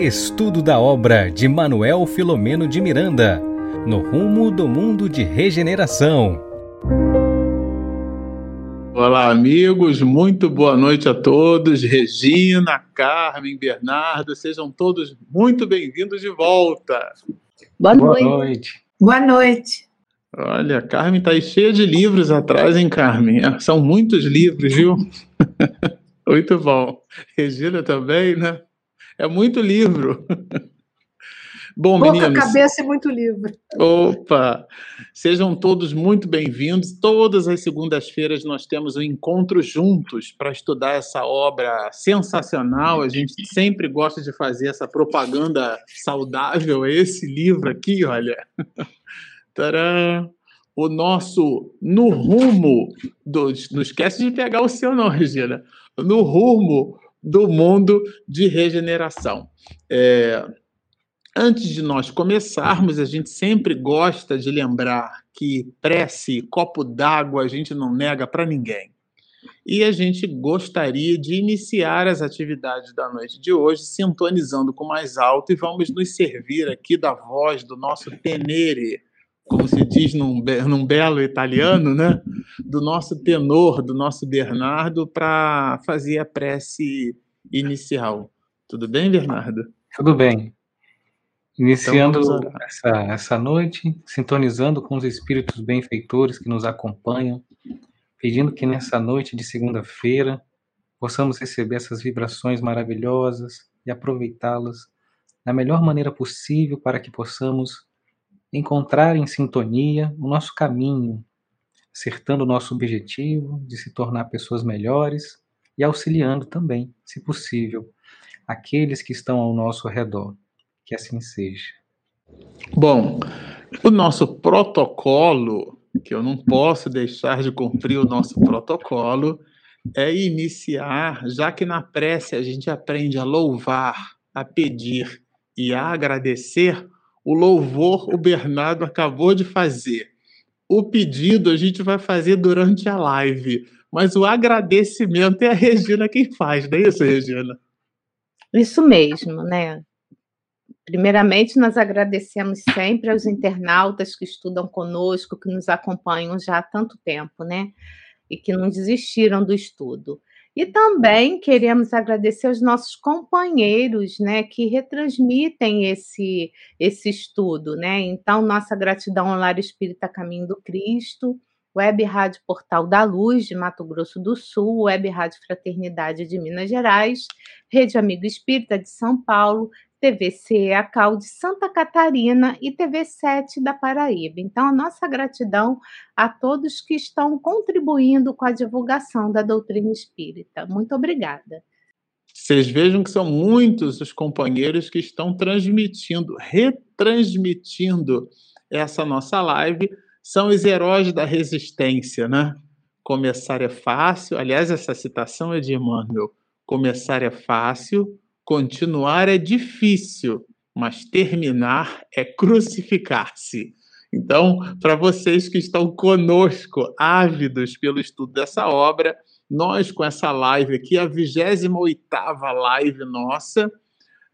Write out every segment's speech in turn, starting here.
Estudo da obra de Manuel Filomeno de Miranda, no rumo do mundo de regeneração. Olá, amigos, muito boa noite a todos. Regina, Carmen, Bernardo, sejam todos muito bem-vindos de volta. Boa noite. Boa noite. Boa noite. Olha, a Carmen está aí cheia de livros atrás, hein, Carmen? São muitos livros, viu? muito bom. Regina também, né? É muito livro. Bom, Pouca meninos. cabeça e muito livro. Opa! Sejam todos muito bem-vindos. Todas as segundas-feiras nós temos um encontro juntos para estudar essa obra sensacional. A gente sempre gosta de fazer essa propaganda saudável. Esse livro aqui, olha. Tcharam! O nosso No Rumo. Do, não esquece de pegar o seu, não, Regina. No Rumo do Mundo de Regeneração. É, antes de nós começarmos, a gente sempre gosta de lembrar que prece, copo d'água, a gente não nega para ninguém. E a gente gostaria de iniciar as atividades da noite de hoje sintonizando com mais alto e vamos nos servir aqui da voz do nosso tenere, como se diz num, num belo italiano, né? do nosso tenor, do nosso Bernardo, para fazer a prece inicial. Tudo bem, Bernardo? Tudo bem. Iniciando então essa, essa noite, sintonizando com os espíritos benfeitores que nos acompanham, pedindo que nessa noite de segunda-feira possamos receber essas vibrações maravilhosas e aproveitá-las da melhor maneira possível para que possamos encontrar em sintonia o nosso caminho, acertando o nosso objetivo de se tornar pessoas melhores e auxiliando também, se possível, aqueles que estão ao nosso redor. Que assim seja. Bom, o nosso protocolo, que eu não posso deixar de cumprir o nosso protocolo, é iniciar, já que na prece a gente aprende a louvar, a pedir e a agradecer, o louvor o Bernardo acabou de fazer. O pedido a gente vai fazer durante a live, mas o agradecimento é a Regina quem faz, não é isso, Regina? Isso mesmo, né? Primeiramente, nós agradecemos sempre aos internautas que estudam conosco, que nos acompanham já há tanto tempo, né? E que não desistiram do estudo. E também queremos agradecer aos nossos companheiros, né, que retransmitem esse esse estudo, né? Então, nossa gratidão ao Lar Espírita Caminho do Cristo, Web Rádio Portal da Luz de Mato Grosso do Sul, Web Rádio Fraternidade de Minas Gerais, Rede Amigo Espírita de São Paulo, TVC Acal de Santa Catarina e TV7 da Paraíba. Então, a nossa gratidão a todos que estão contribuindo com a divulgação da doutrina espírita. Muito obrigada. Vocês vejam que são muitos os companheiros que estão transmitindo, retransmitindo essa nossa live. São os heróis da resistência, né? Começar é fácil. Aliás, essa citação é de Emmanuel. Começar é fácil, Continuar é difícil, mas terminar é crucificar-se. Então, para vocês que estão conosco, ávidos pelo estudo dessa obra, nós com essa live aqui, a 28 live nossa,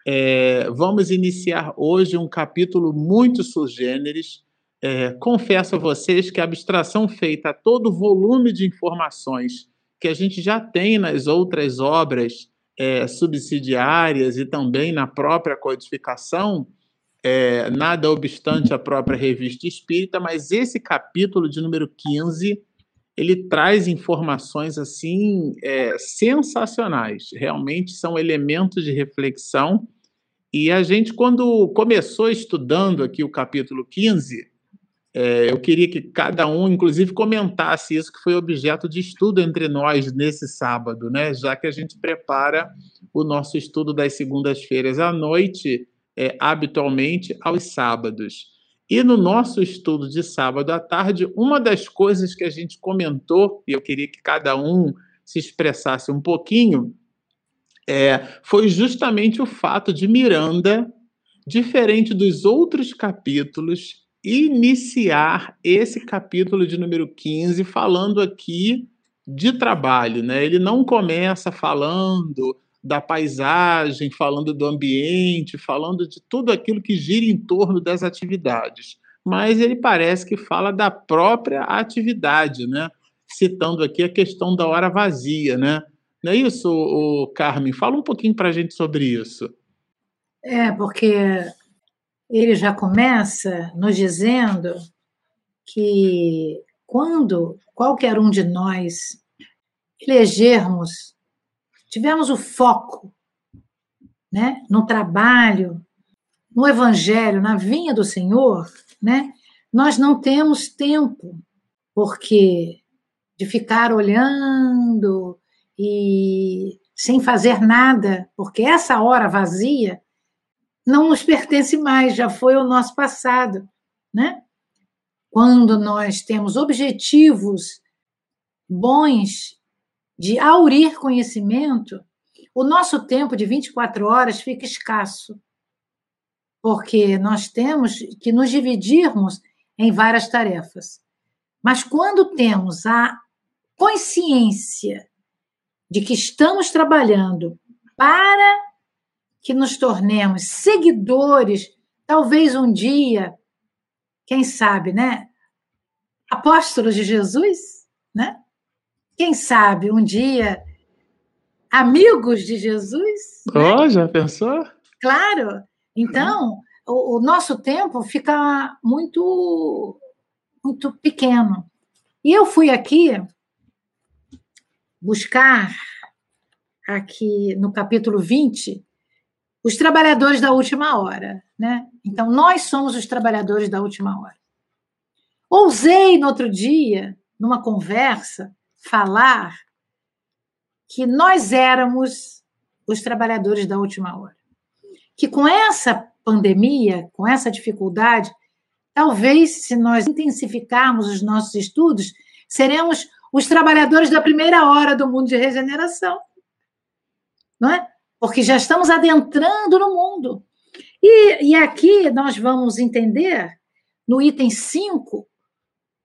é, vamos iniciar hoje um capítulo muito sugêneres. É, confesso a vocês que a abstração feita a todo o volume de informações que a gente já tem nas outras obras é, subsidiárias e também na própria codificação, é, nada obstante a própria revista espírita, mas esse capítulo de número 15 ele traz informações assim é, sensacionais, realmente são elementos de reflexão. E a gente, quando começou estudando aqui o capítulo 15, é, eu queria que cada um, inclusive, comentasse isso que foi objeto de estudo entre nós nesse sábado, né? Já que a gente prepara o nosso estudo das segundas-feiras à noite, é, habitualmente aos sábados. E no nosso estudo de sábado à tarde, uma das coisas que a gente comentou, e eu queria que cada um se expressasse um pouquinho, é, foi justamente o fato de Miranda, diferente dos outros capítulos, iniciar esse capítulo de número 15 falando aqui de trabalho, né? Ele não começa falando da paisagem, falando do ambiente, falando de tudo aquilo que gira em torno das atividades. Mas ele parece que fala da própria atividade, né? Citando aqui a questão da hora vazia, né? Não é isso, o Carmen? Fala um pouquinho para a gente sobre isso. É, porque ele já começa nos dizendo que quando qualquer um de nós elegermos, tivermos o foco né, no trabalho, no evangelho, na vinha do Senhor, né, nós não temos tempo, porque de ficar olhando e sem fazer nada, porque essa hora vazia não nos pertence mais, já foi o nosso passado, né? Quando nós temos objetivos bons de aurir conhecimento, o nosso tempo de 24 horas fica escasso, porque nós temos que nos dividirmos em várias tarefas. Mas quando temos a consciência de que estamos trabalhando para que nos tornemos seguidores, talvez um dia, quem sabe, né? Apóstolos de Jesus, né? Quem sabe um dia amigos de Jesus? Oh, né? já pensou? Claro. Então, o, o nosso tempo fica muito muito pequeno. E eu fui aqui buscar aqui no capítulo 20 os trabalhadores da última hora, né? Então, nós somos os trabalhadores da última hora. Ousei no outro dia, numa conversa, falar que nós éramos os trabalhadores da última hora. Que com essa pandemia, com essa dificuldade, talvez se nós intensificarmos os nossos estudos, seremos os trabalhadores da primeira hora do mundo de regeneração. Não é? Porque já estamos adentrando no mundo. E, e aqui nós vamos entender, no item 5,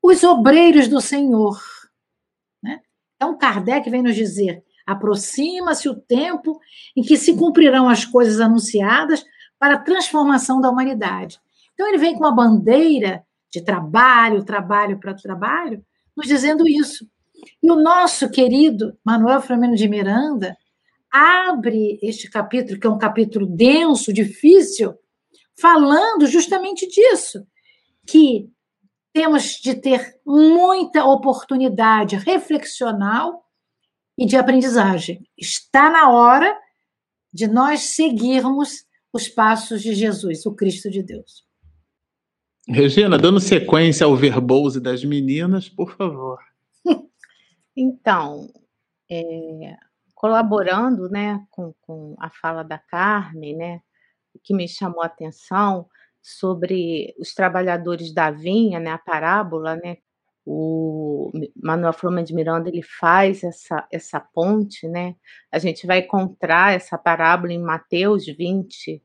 os obreiros do Senhor. Né? Então, Kardec vem nos dizer: aproxima-se o tempo em que se cumprirão as coisas anunciadas para a transformação da humanidade. Então, ele vem com uma bandeira de trabalho, trabalho para trabalho, nos dizendo isso. E o nosso querido Manuel Flamengo de Miranda, abre este capítulo, que é um capítulo denso, difícil, falando justamente disso, que temos de ter muita oportunidade reflexional e de aprendizagem. Está na hora de nós seguirmos os passos de Jesus, o Cristo de Deus. Regina, dando sequência ao verbose das meninas, por favor. Então, é, colaborando né, com, com a fala da Carmen, né, que me chamou a atenção sobre os trabalhadores da vinha, né, a parábola, né, o Manuel Flamengo de Miranda ele faz essa, essa ponte, né? A gente vai encontrar essa parábola em Mateus 20,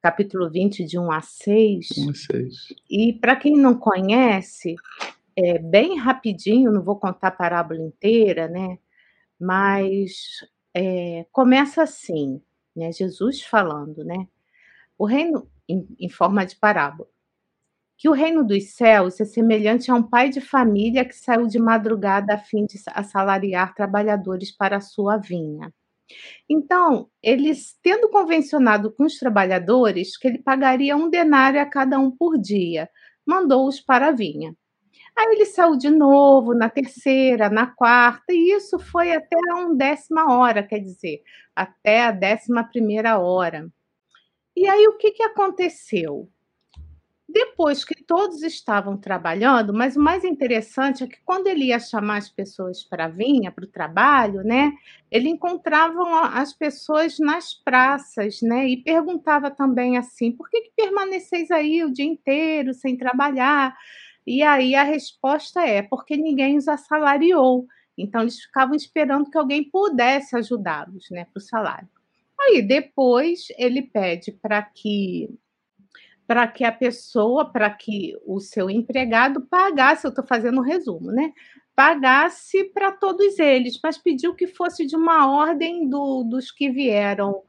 capítulo 20, de 1 a 6. 1 a 6. E para quem não conhece, é bem rapidinho, não vou contar a parábola inteira, né? Mas é, começa assim, né? Jesus falando, né? O reino, em, em forma de parábola, que o reino dos céus é semelhante a um pai de família que saiu de madrugada a fim de assalariar trabalhadores para a sua vinha. Então, eles, tendo convencionado com os trabalhadores que ele pagaria um denário a cada um por dia, mandou-os para a vinha. Aí ele saiu de novo na terceira, na quarta, e isso foi até a undécima hora, quer dizer, até a décima primeira hora. E aí o que, que aconteceu? Depois que todos estavam trabalhando, mas o mais interessante é que quando ele ia chamar as pessoas para vir para o trabalho, né, ele encontrava as pessoas nas praças, né, e perguntava também assim: por que, que permaneceis aí o dia inteiro sem trabalhar? E aí a resposta é porque ninguém os assalariou. Então eles ficavam esperando que alguém pudesse ajudá-los, né, para o salário. Aí depois ele pede para que para que a pessoa, para que o seu empregado pagasse, eu estou fazendo um resumo, né? pagasse para todos eles, mas pediu que fosse de uma ordem do, dos que vieram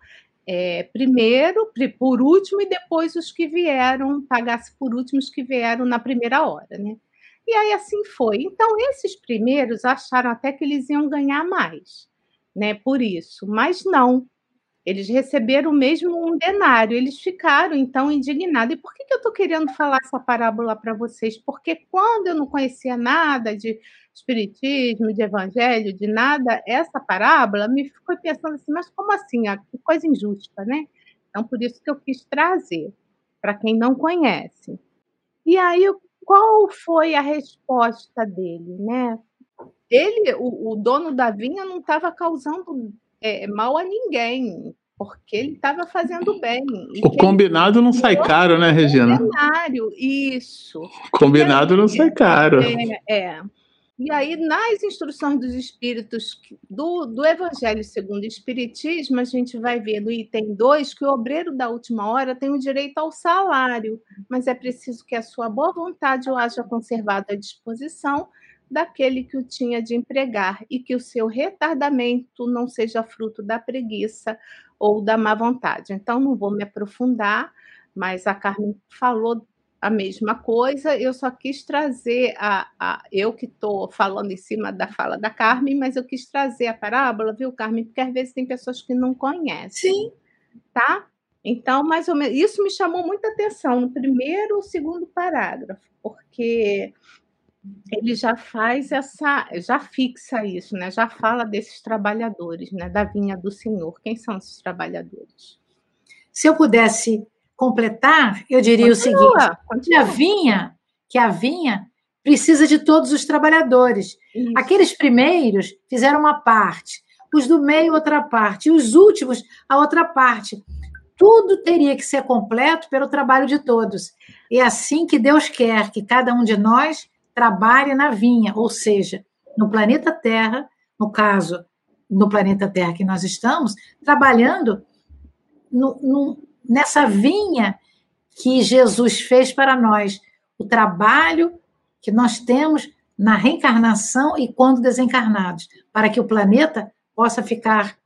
é, primeiro, por último, e depois os que vieram, pagasse por último os que vieram na primeira hora, né? E aí assim foi. Então, esses primeiros acharam até que eles iam ganhar mais, né? Por isso, mas não. Eles receberam mesmo um denário, eles ficaram então indignados. E por que, que eu estou querendo falar essa parábola para vocês? Porque quando eu não conhecia nada de espiritismo, de evangelho, de nada, essa parábola me ficou pensando assim, mas como assim? Ah, que coisa injusta, né? Então, por isso que eu quis trazer, para quem não conhece. E aí, qual foi a resposta dele, né? Ele, o, o dono da vinha, não estava causando é, mal a ninguém, porque ele estava fazendo bem. O combinado não sai caro, né, Regina? Combinado, isso. O combinado aí, não sai caro. É, é. E aí, nas instruções dos espíritos do, do Evangelho segundo o Espiritismo, a gente vai ver no item 2 que o obreiro da última hora tem o direito ao salário, mas é preciso que a sua boa vontade o haja conservado à disposição daquele que o tinha de empregar e que o seu retardamento não seja fruto da preguiça ou da má vontade. Então, não vou me aprofundar, mas a Carmen falou a mesma coisa, eu só quis trazer a, a eu que estou falando em cima da fala da Carmen, mas eu quis trazer a parábola, viu, Carmen? Porque às vezes tem pessoas que não conhecem. Sim. Tá? Então, mais ou menos, isso me chamou muita atenção no primeiro ou segundo parágrafo, porque ele já faz essa, já fixa isso, né? Já fala desses trabalhadores, né? Da vinha do Senhor. Quem são esses trabalhadores? Se eu pudesse completar, eu diria continua, o seguinte: continua. que a vinha, que a vinha precisa de todos os trabalhadores. Isso. Aqueles primeiros fizeram uma parte, os do meio outra parte, e os últimos a outra parte. Tudo teria que ser completo pelo trabalho de todos. É assim que Deus quer que cada um de nós trabalhe na vinha, ou seja, no planeta Terra, no caso, no planeta Terra que nós estamos, trabalhando no, no, nessa vinha que Jesus fez para nós, o trabalho que nós temos na reencarnação e quando desencarnados, para que o planeta possa ficar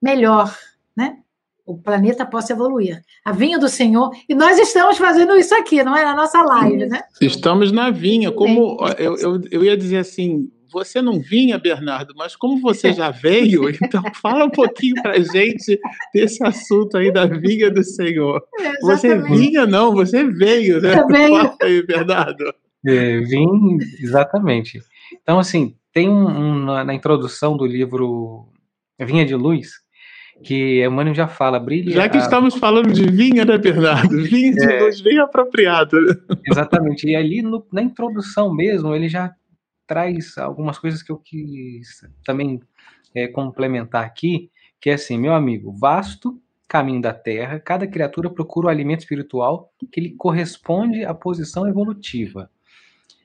melhor, né? O planeta possa evoluir. A vinha do Senhor, e nós estamos fazendo isso aqui, não é? Na nossa live, né? Estamos na vinha, como eu, eu, eu ia dizer assim, você não vinha, Bernardo, mas como você já veio, então fala um pouquinho para gente desse assunto aí da vinha do Senhor. É, você vinha, não, você veio, né? Veio. Fala aí, Bernardo. É, vim, exatamente. Então, assim, tem um, um, na introdução do livro Vinha de Luz, que Emmanuel já fala, brilha. Já que a... estamos falando de vinha, né, Bernardo? Vinha de é, luz bem apropriado. Exatamente. E ali no, na introdução mesmo, ele já traz algumas coisas que eu quis também é, complementar aqui, que é assim, meu amigo, vasto caminho da Terra, cada criatura procura o alimento espiritual que lhe corresponde à posição evolutiva.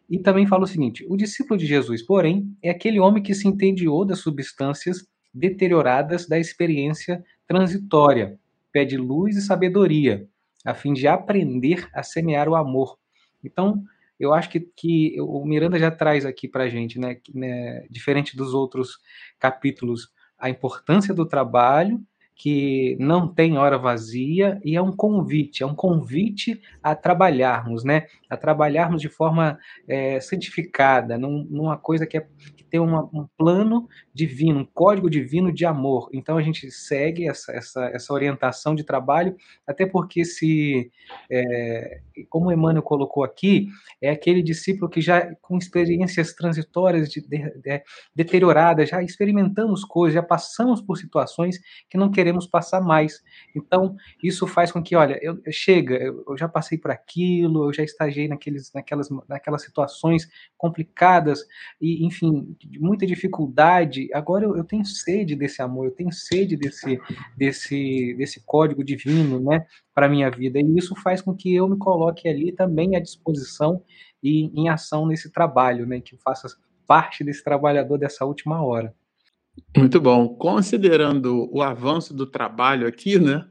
E também fala o seguinte: o discípulo de Jesus, porém, é aquele homem que se entediou das substâncias deterioradas da experiência transitória. Pede luz e sabedoria, a fim de aprender a semear o amor. Então, eu acho que, que o Miranda já traz aqui para a gente, né, né, diferente dos outros capítulos, a importância do trabalho que não tem hora vazia e é um convite, é um convite a trabalharmos, né? A trabalharmos de forma é, santificada, num, numa coisa que, é, que tem uma, um plano divino, um código divino de amor. Então a gente segue essa, essa, essa orientação de trabalho, até porque se, é, como Emmanuel colocou aqui, é aquele discípulo que já com experiências transitórias de, de, de, deterioradas, já experimentamos coisas, já passamos por situações que não queremos queremos passar mais. Então, isso faz com que, olha, eu, chega, eu, eu já passei por aquilo, eu já estagiei naqueles, naquelas, naquelas situações complicadas e, enfim, muita dificuldade. Agora eu, eu tenho sede desse amor, eu tenho sede desse, desse, desse código divino, né, para minha vida. E isso faz com que eu me coloque ali também à disposição e em ação nesse trabalho, né, que eu faça parte desse trabalhador dessa última hora. Muito bom. Considerando o avanço do trabalho aqui, né?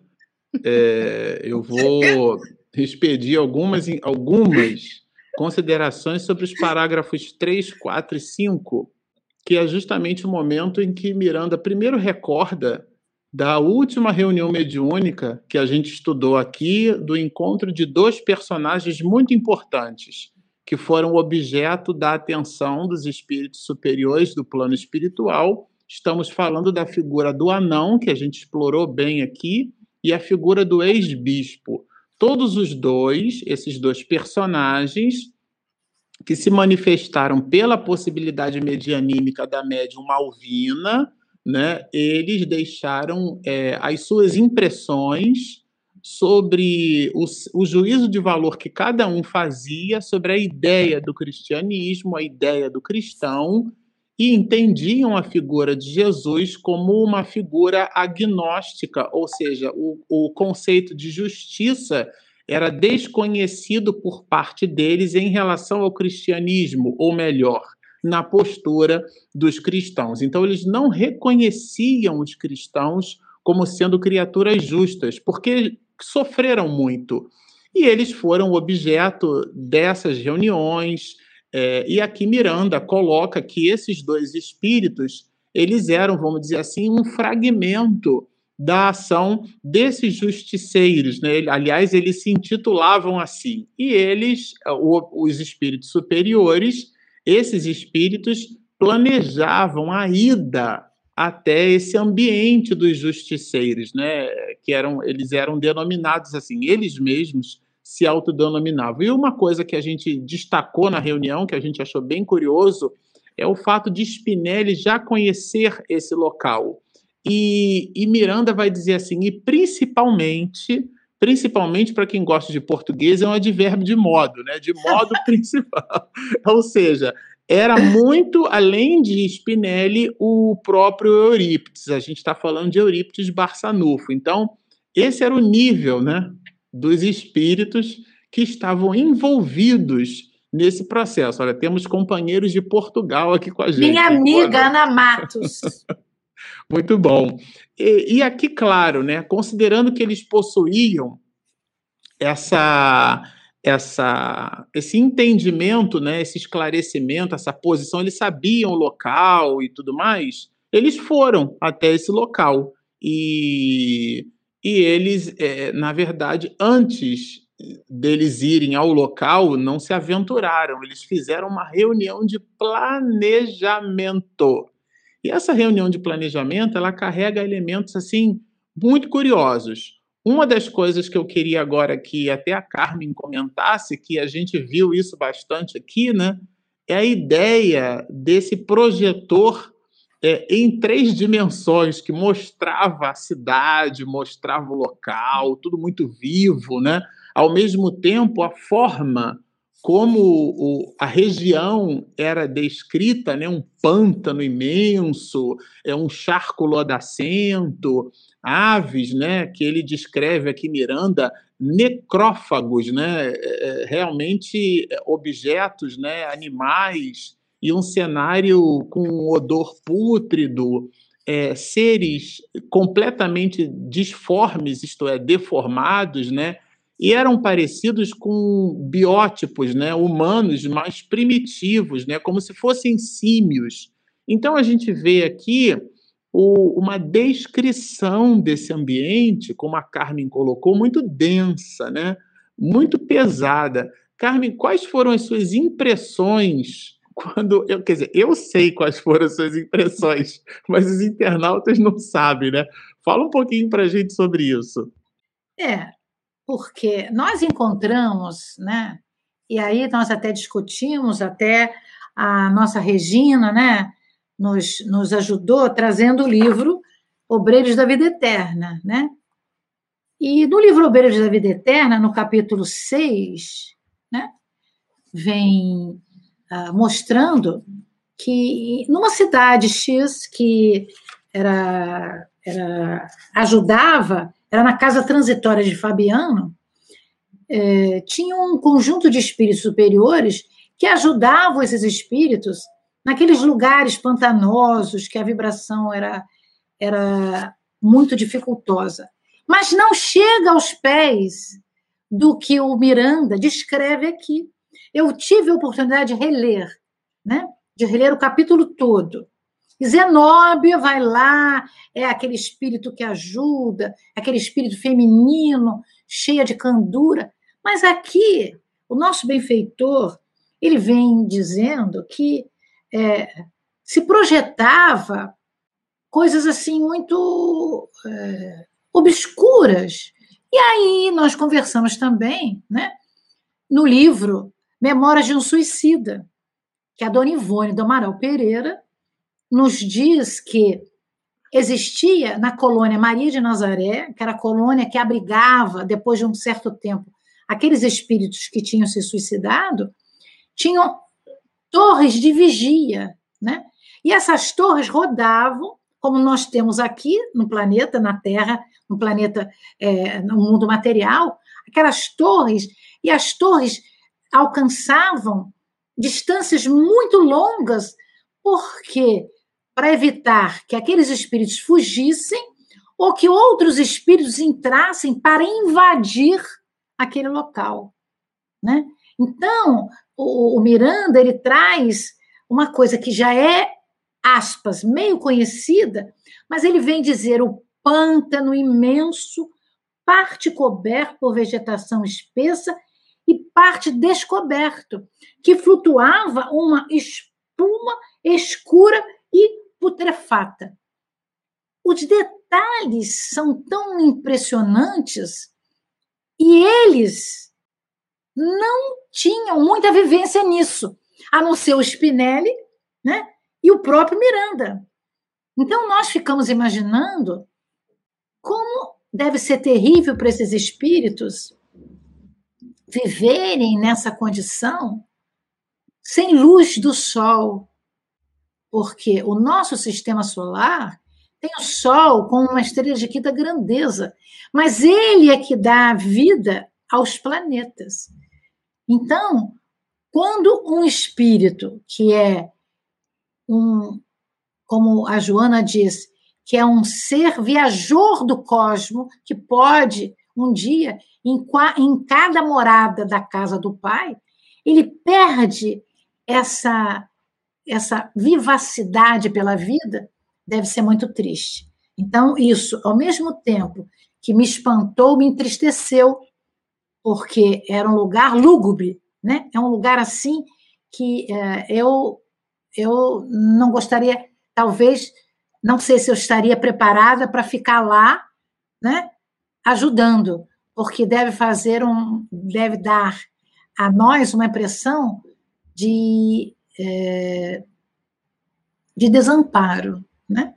É, eu vou expedir algumas, algumas considerações sobre os parágrafos 3, 4 e 5, que é justamente o momento em que Miranda primeiro recorda da última reunião mediúnica que a gente estudou aqui, do encontro de dois personagens muito importantes, que foram objeto da atenção dos espíritos superiores do plano espiritual. Estamos falando da figura do anão, que a gente explorou bem aqui, e a figura do ex-bispo. Todos os dois, esses dois personagens, que se manifestaram pela possibilidade medianímica da médium Malvina, né, eles deixaram é, as suas impressões sobre o, o, juízo de valor que cada um fazia sobre a ideia do cristianismo, a ideia do cristão, e entendiam a figura de Jesus como uma figura agnóstica, ou seja, o, o conceito de justiça era desconhecido por parte deles em relação ao cristianismo, ou melhor, na postura dos cristãos. Então, eles não reconheciam os cristãos como sendo criaturas justas, porque sofreram muito. E eles foram objeto dessas reuniões. É, e aqui Miranda coloca que esses dois espíritos eles eram, vamos dizer assim, um fragmento da ação desses justiceiros. Né? Aliás, eles se intitulavam assim. E eles, os espíritos superiores, esses espíritos planejavam a ida até esse ambiente dos justiceiros, né? Que eram, eles eram denominados assim, eles mesmos se autodenominavam. E uma coisa que a gente destacou na reunião, que a gente achou bem curioso, é o fato de Spinelli já conhecer esse local. E, e Miranda vai dizer assim, e principalmente, principalmente para quem gosta de português, é um advérbio de modo, né? De modo principal. Ou seja, era muito, além de Spinelli, o próprio Eurípides. A gente está falando de Eurípides Barçanufo. Então, esse era o nível né, dos espíritos que estavam envolvidos nesse processo. Olha, temos companheiros de Portugal aqui com a gente. Minha amiga Ana Matos. Muito bom. E, e, aqui, claro, né, considerando que eles possuíam essa, essa, esse entendimento, né, esse esclarecimento, essa posição, eles sabiam o local e tudo mais, eles foram até esse local. E, e eles, é, na verdade, antes deles irem ao local, não se aventuraram, eles fizeram uma reunião de planejamento e essa reunião de planejamento, ela carrega elementos assim muito curiosos. Uma das coisas que eu queria agora que até a Carmen comentasse, que a gente viu isso bastante aqui, né, é a ideia desse projetor é, em três dimensões que mostrava a cidade, mostrava o local, tudo muito vivo, né? Ao mesmo tempo, a forma como o, a região era descrita, né, um pântano imenso, é um charco lodacento, aves, né, que ele descreve aqui Miranda, necrófagos, né, é, é, realmente objetos, né, animais e um cenário com um odor pútrido, é, seres completamente disformes, isto é, deformados, né, e eram parecidos com biótipos né, humanos mais primitivos, né, como se fossem símios. Então a gente vê aqui o, uma descrição desse ambiente, como a Carmen colocou, muito densa, né, muito pesada. Carmen, quais foram as suas impressões quando eu, quer dizer, eu sei quais foram as suas impressões, mas os internautas não sabem, né? Fala um pouquinho para a gente sobre isso. É, porque nós encontramos, né? E aí nós até discutimos, até a nossa Regina, né? Nos, nos ajudou trazendo o livro Obreiros da Vida Eterna, né? E no livro Obreiros da Vida Eterna, no capítulo 6, né? Vem uh, mostrando que numa cidade X que era, era ajudava era na casa transitória de Fabiano, é, tinha um conjunto de espíritos superiores que ajudavam esses espíritos naqueles lugares pantanosos que a vibração era, era muito dificultosa. Mas não chega aos pés do que o Miranda descreve aqui. Eu tive a oportunidade de reler, né? De reler o capítulo todo. E vai lá, é aquele espírito que ajuda, aquele espírito feminino, cheia de candura. Mas aqui, o nosso benfeitor, ele vem dizendo que é, se projetava coisas assim muito é, obscuras. E aí nós conversamos também, né, no livro Memórias de um Suicida, que a dona Ivone do Amaral Pereira nos diz que existia na colônia Maria de Nazaré, que era a colônia que abrigava, depois de um certo tempo, aqueles espíritos que tinham se suicidado, tinham torres de vigia, né? E essas torres rodavam, como nós temos aqui no planeta, na Terra, no planeta, é, no mundo material, aquelas torres, e as torres alcançavam distâncias muito longas, porque para evitar que aqueles espíritos fugissem ou que outros espíritos entrassem para invadir aquele local, né? Então, o, o Miranda ele traz uma coisa que já é aspas meio conhecida, mas ele vem dizer o pântano imenso, parte coberto por vegetação espessa e parte descoberto, que flutuava uma espuma escura e putrefata. Os detalhes são tão impressionantes e eles não tinham muita vivência nisso, a não ser o Spinelli né, e o próprio Miranda. Então, nós ficamos imaginando como deve ser terrível para esses espíritos viverem nessa condição sem luz do sol, porque o nosso sistema solar tem o Sol como uma estrela de quinta grandeza, mas ele é que dá vida aos planetas. Então, quando um espírito que é um, como a Joana diz, que é um ser viajor do cosmo, que pode um dia, em, em cada morada da casa do pai, ele perde essa essa vivacidade pela vida deve ser muito triste. Então, isso, ao mesmo tempo que me espantou, me entristeceu, porque era um lugar lúgubre, né? É um lugar assim que é, eu eu não gostaria, talvez, não sei se eu estaria preparada para ficar lá, né? Ajudando, porque deve fazer um, deve dar a nós uma impressão de é, de desamparo, né?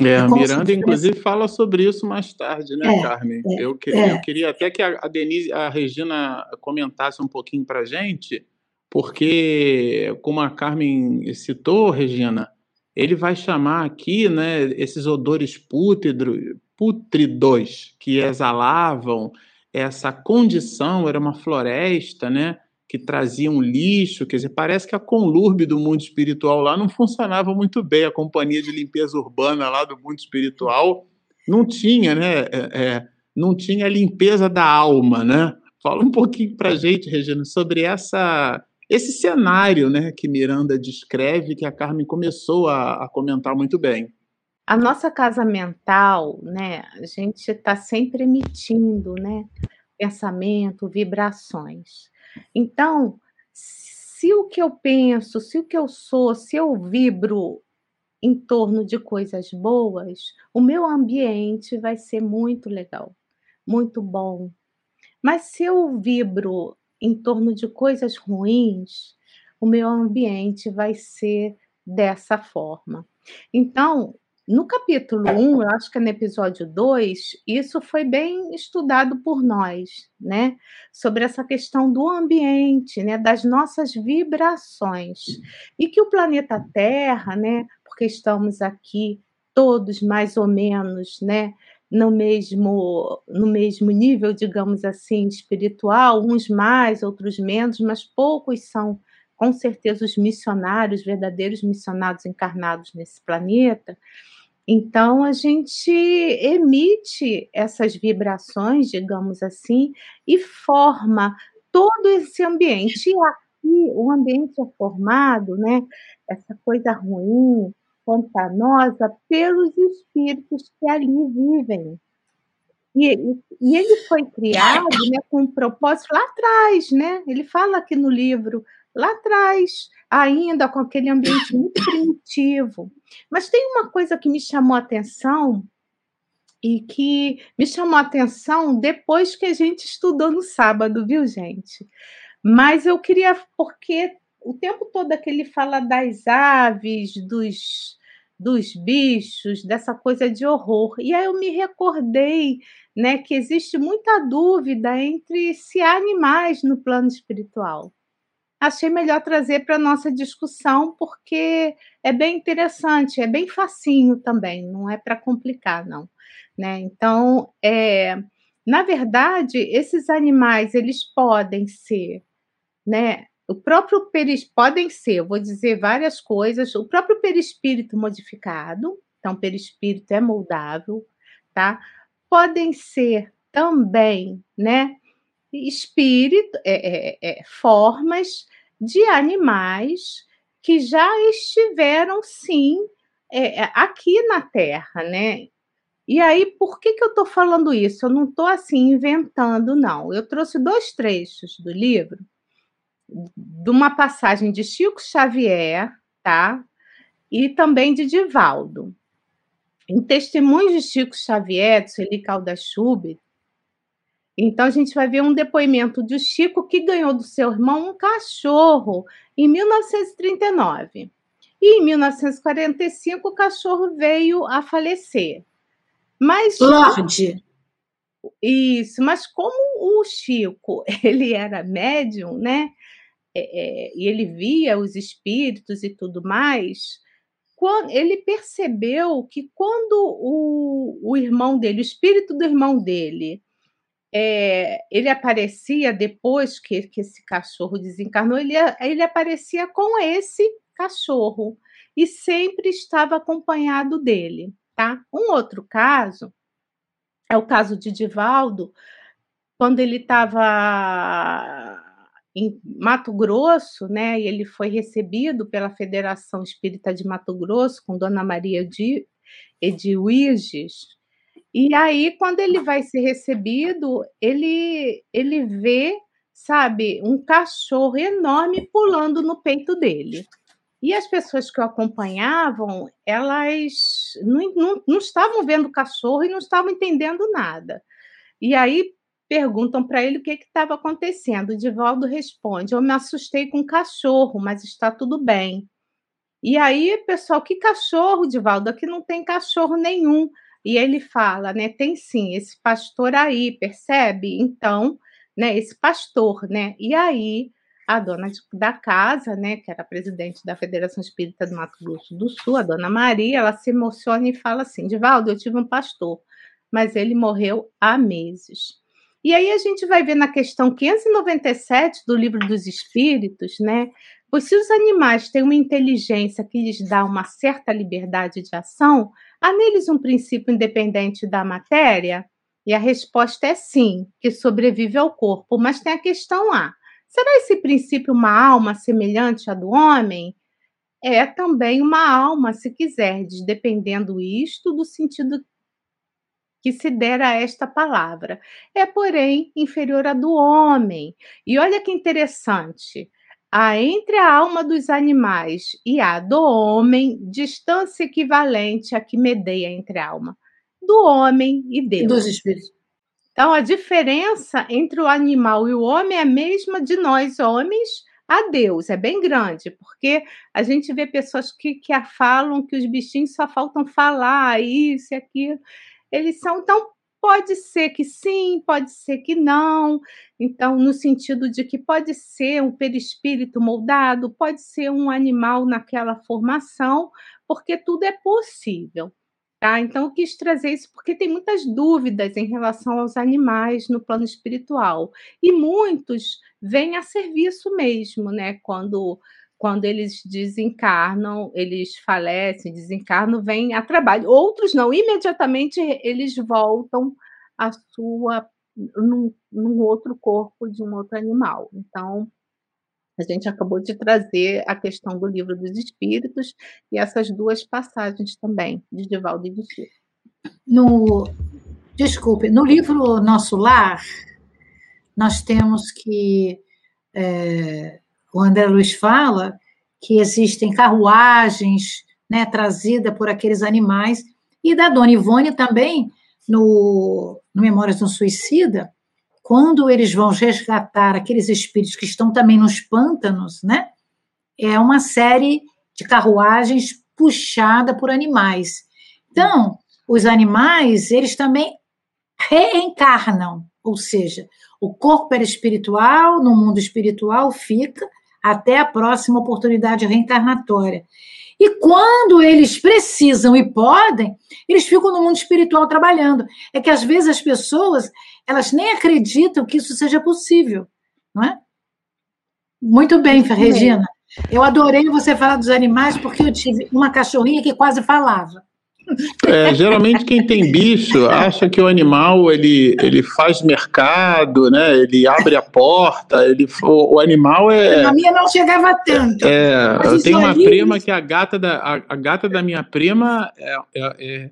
É, a Miranda, inclusive, fala sobre isso mais tarde, né, é, Carmen? É, eu, queria, eu, queria, até que a, Denise, a Regina comentasse um pouquinho para a gente, porque, como a Carmen citou, Regina, ele vai chamar aqui né, esses odores pútridos, pútridos que exalavam essa condição, era uma floresta, né? que traziam lixo, quer dizer, parece que a conlurbe do mundo espiritual lá não funcionava muito bem, a companhia de limpeza urbana lá do mundo espiritual não tinha, né, é, é, não tinha limpeza da alma, né? Fala um pouquinho para a gente, Regina, sobre essa esse cenário, né, que Miranda descreve, que a Carmen começou a, a comentar muito bem. A nossa casa mental, né, a gente está sempre emitindo, né, pensamento, vibrações. Então, se o que eu penso, se o que eu sou, se eu vibro em torno de coisas boas, o meu ambiente vai ser muito legal, muito bom. Mas se eu vibro em torno de coisas ruins, o meu ambiente vai ser dessa forma. Então, no capítulo 1, eu acho que é no episódio 2, isso foi bem estudado por nós, né? Sobre essa questão do ambiente, né? Das nossas vibrações. E que o planeta Terra, né? Porque estamos aqui todos mais ou menos, né? No mesmo, no mesmo nível, digamos assim, espiritual, uns mais, outros menos, mas poucos são com certeza os missionários, verdadeiros missionários encarnados nesse planeta. Então, a gente emite essas vibrações, digamos assim, e forma todo esse ambiente. E aqui o ambiente é formado, né? Essa coisa ruim, pantanosa, pelos espíritos que ali vivem. E, e, ele foi criado né, com um propósito lá atrás, né? Ele fala aqui no livro, lá atrás, ainda com aquele ambiente muito primitivo. Mas tem uma coisa que me chamou a atenção e que me chamou a atenção depois que a gente estudou no sábado, viu, gente? Mas eu queria, porque o tempo todo que ele fala das aves, dos, dos bichos, dessa coisa de horror. E aí eu me recordei né, que existe muita dúvida entre se há animais no plano espiritual. Achei melhor trazer para a nossa discussão, porque é bem interessante, é bem facinho também, não é para complicar, não. Né? Então, é, na verdade, esses animais eles podem ser, né? O próprio perispírito podem ser, eu vou dizer várias coisas. O próprio perispírito modificado, então perispírito é moldável, tá? Podem ser também, né? Espírito, é, é, é, formas de animais que já estiveram sim é, é, aqui na Terra, né? E aí, por que, que eu estou falando isso? Eu não estou assim inventando, não. Eu trouxe dois trechos do livro, de uma passagem de Chico Xavier, tá? E também de Divaldo. Em Testemunhos de Chico Xavier, de Sueli Caldas Schubert, então a gente vai ver um depoimento de Chico que ganhou do seu irmão um cachorro em 1939. E em 1945 o cachorro veio a falecer. Mas Lorde. Isso, mas como o Chico ele era médium, né? É, é, e ele via os espíritos e tudo mais, quando, ele percebeu que quando o, o irmão dele, o espírito do irmão dele, é, ele aparecia depois que, que esse cachorro desencarnou, ele, ele aparecia com esse cachorro e sempre estava acompanhado dele tá? Um outro caso é o caso de Divaldo, quando ele estava em Mato Grosso, né, e ele foi recebido pela Federação Espírita de Mato Grosso com Dona Maria de Edwiges. E aí, quando ele vai ser recebido, ele ele vê, sabe, um cachorro enorme pulando no peito dele. E as pessoas que o acompanhavam, elas não, não, não estavam vendo o cachorro e não estavam entendendo nada. E aí perguntam para ele o que estava acontecendo. O Divaldo responde: Eu me assustei com o cachorro, mas está tudo bem. E aí, pessoal, que cachorro, Divaldo? Aqui não tem cachorro nenhum. E ele fala, né? Tem sim, esse pastor aí, percebe? Então, né? Esse pastor, né? E aí a dona da casa, né, que era presidente da Federação Espírita do Mato Grosso do Sul, a dona Maria, ela se emociona e fala assim: Divaldo, eu tive um pastor, mas ele morreu há meses. E aí a gente vai ver na questão 597 do Livro dos Espíritos, né? Pois se os animais têm uma inteligência que lhes dá uma certa liberdade de ação, há neles um princípio independente da matéria? E a resposta é sim, que sobrevive ao corpo, mas tem a questão A Será esse princípio uma alma semelhante à do homem? É também uma alma, se quiserdes, dependendo isto do sentido que se der a esta palavra. É, porém, inferior à do homem. E olha que interessante. Há entre a alma dos animais e a do homem distância equivalente a que medeia entre a alma do homem e Deus. Dos espíritos. Então, a diferença entre o animal e o homem é a mesma de nós, homens, a Deus. É bem grande, porque a gente vê pessoas que, que falam que os bichinhos só faltam falar isso e aquilo. Eles são. Então, pode ser que sim, pode ser que não. Então, no sentido de que pode ser um perispírito moldado, pode ser um animal naquela formação, porque tudo é possível. Tá? Então, eu quis trazer isso porque tem muitas dúvidas em relação aos animais no plano espiritual. E muitos vêm a serviço mesmo, né? Quando, quando eles desencarnam, eles falecem, desencarnam, vêm a trabalho. Outros não, imediatamente eles voltam à sua num, num outro corpo de um outro animal. Então, a gente acabou de trazer a questão do livro dos espíritos e essas duas passagens também, de Divaldo e de Chico. No, desculpe, no livro Nosso Lar, nós temos que é, o André Luiz fala que existem carruagens né, trazidas por aqueles animais, e da Dona Ivone também, no, no Memórias um Suicida, quando eles vão resgatar aqueles espíritos que estão também nos pântanos, né? É uma série de carruagens puxada por animais. Então, os animais, eles também reencarnam, ou seja, o corpo espiritual, no mundo espiritual fica até a próxima oportunidade reencarnatória. E quando eles precisam e podem, eles ficam no mundo espiritual trabalhando. É que às vezes as pessoas, elas nem acreditam que isso seja possível, não é? Muito bem, Regina. Eu adorei você falar dos animais porque eu tive uma cachorrinha que quase falava. É, geralmente quem tem bicho acha que o animal ele, ele faz mercado, né? Ele abre a porta, ele o, o animal é. A minha não chegava tanto. É, eu tenho uma prima que a gata da a, a gata da minha prima é, é, é,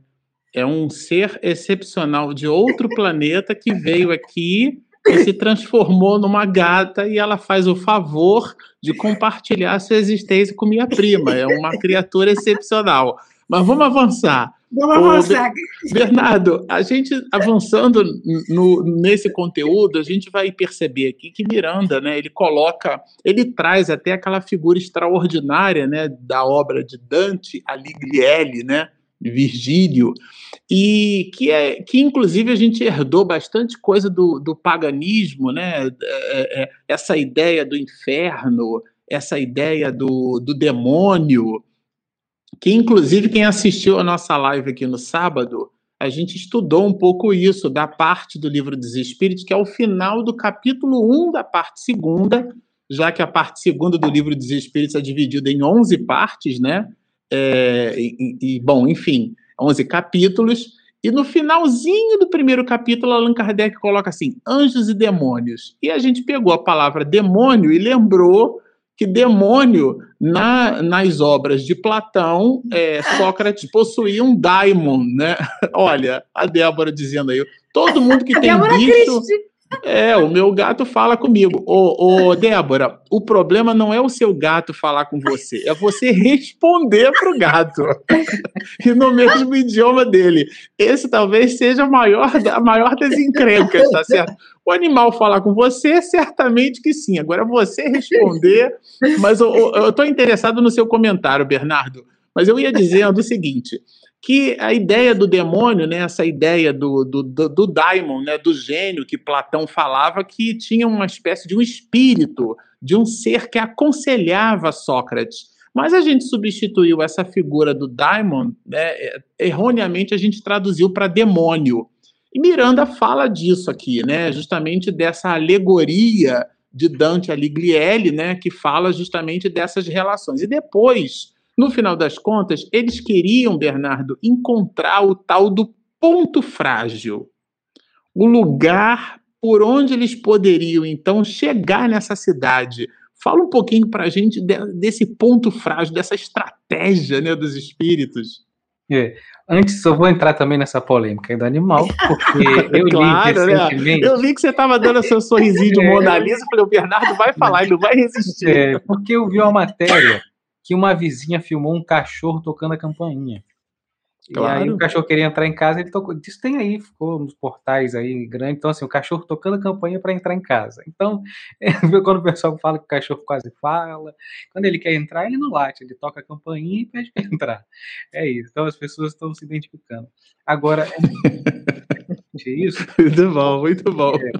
é um ser excepcional de outro planeta que veio aqui e se transformou numa gata e ela faz o favor de compartilhar sua existência com minha prima. É uma criatura excepcional. Mas vamos avançar. Vamos avançar. Bernardo, a gente avançando no, nesse conteúdo, a gente vai perceber aqui que Miranda, né, ele coloca, ele traz até aquela figura extraordinária, né, da obra de Dante Alighieri, né, Virgílio, e que é que inclusive a gente herdou bastante coisa do, do paganismo, né, é, é, essa ideia do inferno, essa ideia do, do demônio, que inclusive quem assistiu a nossa live aqui no sábado, a gente estudou um pouco isso da parte do livro dos Espíritos, que é o final do capítulo 1 da parte segunda, já que a parte segunda do livro dos Espíritos é dividida em 11 partes, né? É, e, e, bom, enfim, 11 capítulos. E no finalzinho do primeiro capítulo, Allan Kardec coloca assim: anjos e demônios. E a gente pegou a palavra demônio e lembrou que demônio, na, nas obras de Platão, é, Sócrates possuía um daimon, né? Olha, a Débora dizendo aí, todo mundo que tem bicho... É, o meu gato fala comigo. Ô, ô, Débora, o problema não é o seu gato falar com você, é você responder pro gato. e no mesmo idioma dele. Esse talvez seja a maior, a maior das encrencas, tá certo? O animal falar com você, certamente que sim. Agora você responder. Mas eu estou interessado no seu comentário, Bernardo. Mas eu ia dizendo o seguinte: que a ideia do demônio, né, essa ideia do, do, do, do daimon, né, do gênio que Platão falava, que tinha uma espécie de um espírito, de um ser que aconselhava Sócrates. Mas a gente substituiu essa figura do daimon, né, erroneamente a gente traduziu para demônio. E Miranda fala disso aqui, né? Justamente dessa alegoria de Dante Alighieri, né? Que fala justamente dessas relações. E depois, no final das contas, eles queriam, Bernardo, encontrar o tal do ponto frágil, o lugar por onde eles poderiam então chegar nessa cidade. Fala um pouquinho para a gente desse ponto frágil, dessa estratégia né, dos espíritos. É. Antes, eu vou entrar também nessa polêmica do animal, porque eu claro, li né? recentemente... Né? Eu vi que você estava dando seu sorrisinho de é. Mona Lisa, falei, o Bernardo vai falar, ele não vai resistir. É, porque eu vi uma matéria que uma vizinha filmou um cachorro tocando a campainha. Claro. E aí o cachorro queria entrar em casa, ele tocou. Isso tem aí, ficou nos portais aí grandes. Então, assim, o cachorro tocando a campanha para entrar em casa. Então, é, quando o pessoal fala que o cachorro quase fala, quando ele quer entrar, ele não late, ele toca a campainha e pede para entrar. É isso. Então as pessoas estão se identificando. Agora, é isso. Muito bom, muito bom. É.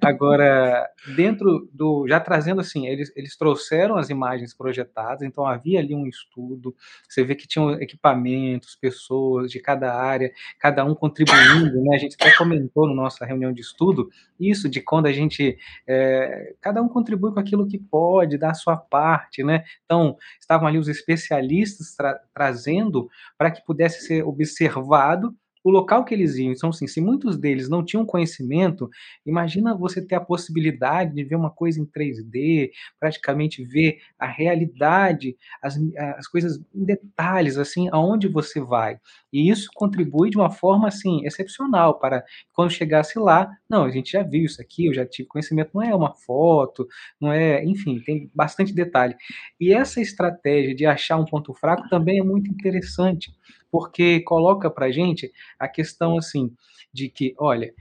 Agora, dentro do. Já trazendo assim, eles, eles trouxeram as imagens projetadas, então havia ali um estudo. Você vê que tinham equipamentos, pessoas de cada área, cada um contribuindo, né? A gente até comentou na nossa reunião de estudo isso, de quando a gente. É, cada um contribui com aquilo que pode, dá a sua parte, né? Então, estavam ali os especialistas tra trazendo para que pudesse ser observado o local que eles iam. Então, assim, se muitos deles não tinham conhecimento, imagina você ter a possibilidade de ver uma coisa em 3D, praticamente ver a realidade, as, as coisas em detalhes, assim, aonde você vai. E isso contribui de uma forma, assim, excepcional para quando chegasse lá, não, a gente já viu isso aqui, eu já tive conhecimento, não é uma foto, não é, enfim, tem bastante detalhe. E essa estratégia de achar um ponto fraco também é muito interessante, porque coloca para gente a questão assim de que, olha,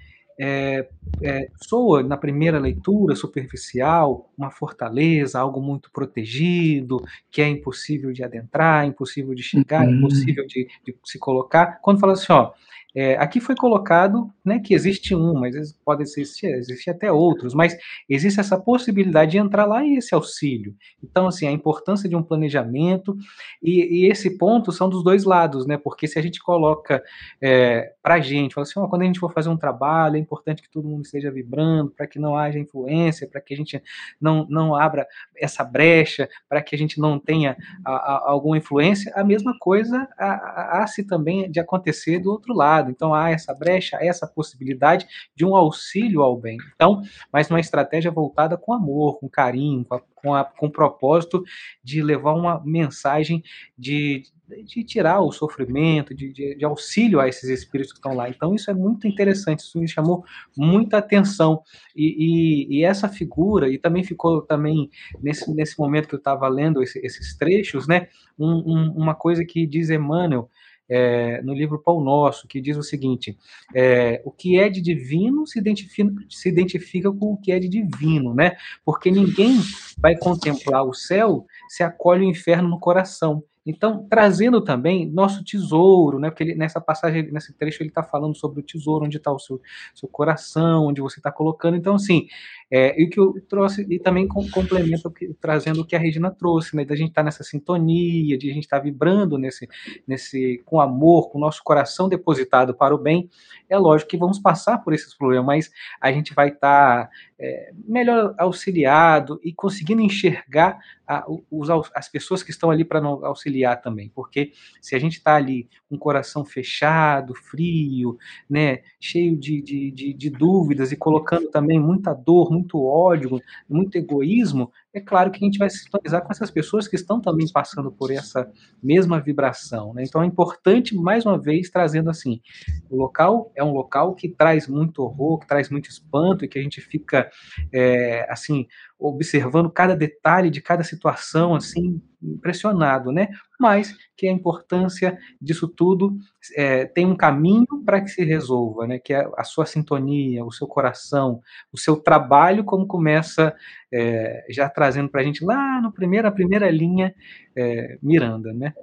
é, é, soa na primeira leitura superficial uma fortaleza, algo muito protegido, que é impossível de adentrar, impossível de chegar, uhum. impossível de, de, se colocar. Quando fala assim, ó, é, aqui foi colocado né, que existe um, mas pode existir, existir até outros, mas existe essa possibilidade de entrar lá e esse auxílio. Então, assim, a importância de um planejamento, e, e esse ponto são dos dois lados, né? Porque se a gente coloca é, para a gente, fala assim, ó, quando a gente for fazer um trabalho, é importante que todo mundo esteja vibrando, para que não haja influência, para que a gente não, não abra essa brecha, para que a gente não tenha a, a, alguma influência, a mesma coisa há-se também de acontecer do outro lado então há essa brecha, essa possibilidade de um auxílio ao bem. Então, mas uma estratégia voltada com amor, com carinho, com, a, com, a, com o propósito de levar uma mensagem de, de tirar o sofrimento, de, de, de, auxílio a esses espíritos que estão lá. Então, isso é muito interessante, isso me chamou muita atenção. E, e, e essa figura, e também ficou também nesse, nesse momento que eu estava lendo esse, esses trechos, né, um, um, uma coisa que diz Emmanuel, é, no livro Pão Nosso, que diz o seguinte: é, o que é de divino se identifica, se identifica com o que é de divino, né? Porque ninguém vai contemplar o céu se acolhe o inferno no coração. Então, trazendo também nosso tesouro, né? Porque ele, nessa passagem, nesse trecho, ele está falando sobre o tesouro, onde está o seu, seu coração, onde você está colocando. Então, assim, é, e o que eu trouxe, e também com, complementa trazendo o que a Regina trouxe, né? Da gente estar tá nessa sintonia, de a gente estar tá vibrando nesse, nesse, com amor, com o nosso coração depositado para o bem. É lógico que vamos passar por esses problemas, mas a gente vai estar tá, é, melhor auxiliado e conseguindo enxergar a, os, as pessoas que estão ali para auxiliar também, porque se a gente está ali com o coração fechado, frio, né, cheio de, de, de, de dúvidas e colocando também muita dor, muito ódio, muito egoísmo, é claro que a gente vai se sintonizar com essas pessoas que estão também passando por essa mesma vibração. Né? Então é importante, mais uma vez, trazendo assim: o local é um local que traz muito horror, que traz muito espanto e que a gente fica é, assim observando cada detalhe de cada situação, assim, impressionado, né? Mas que a importância disso tudo é, tem um caminho para que se resolva, né? Que é a sua sintonia, o seu coração, o seu trabalho, como começa é, já trazendo para a gente lá no primeira, primeira linha, é, Miranda, né?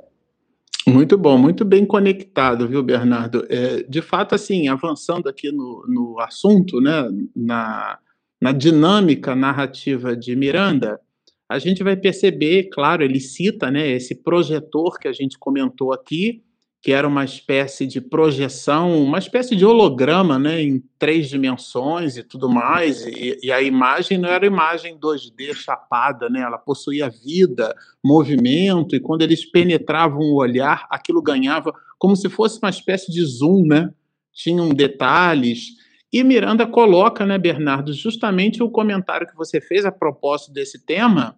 Muito bom, muito bem conectado, viu, Bernardo? É, de fato, assim, avançando aqui no, no assunto, né, na, na dinâmica narrativa de Miranda, a gente vai perceber, claro, ele cita né, esse projetor que a gente comentou aqui, que era uma espécie de projeção, uma espécie de holograma né, em três dimensões e tudo mais, e, e a imagem não era imagem 2D chapada, né, ela possuía vida, movimento, e quando eles penetravam o olhar, aquilo ganhava como se fosse uma espécie de zoom, né? tinham detalhes, e Miranda coloca, né, Bernardo, justamente o comentário que você fez a propósito desse tema,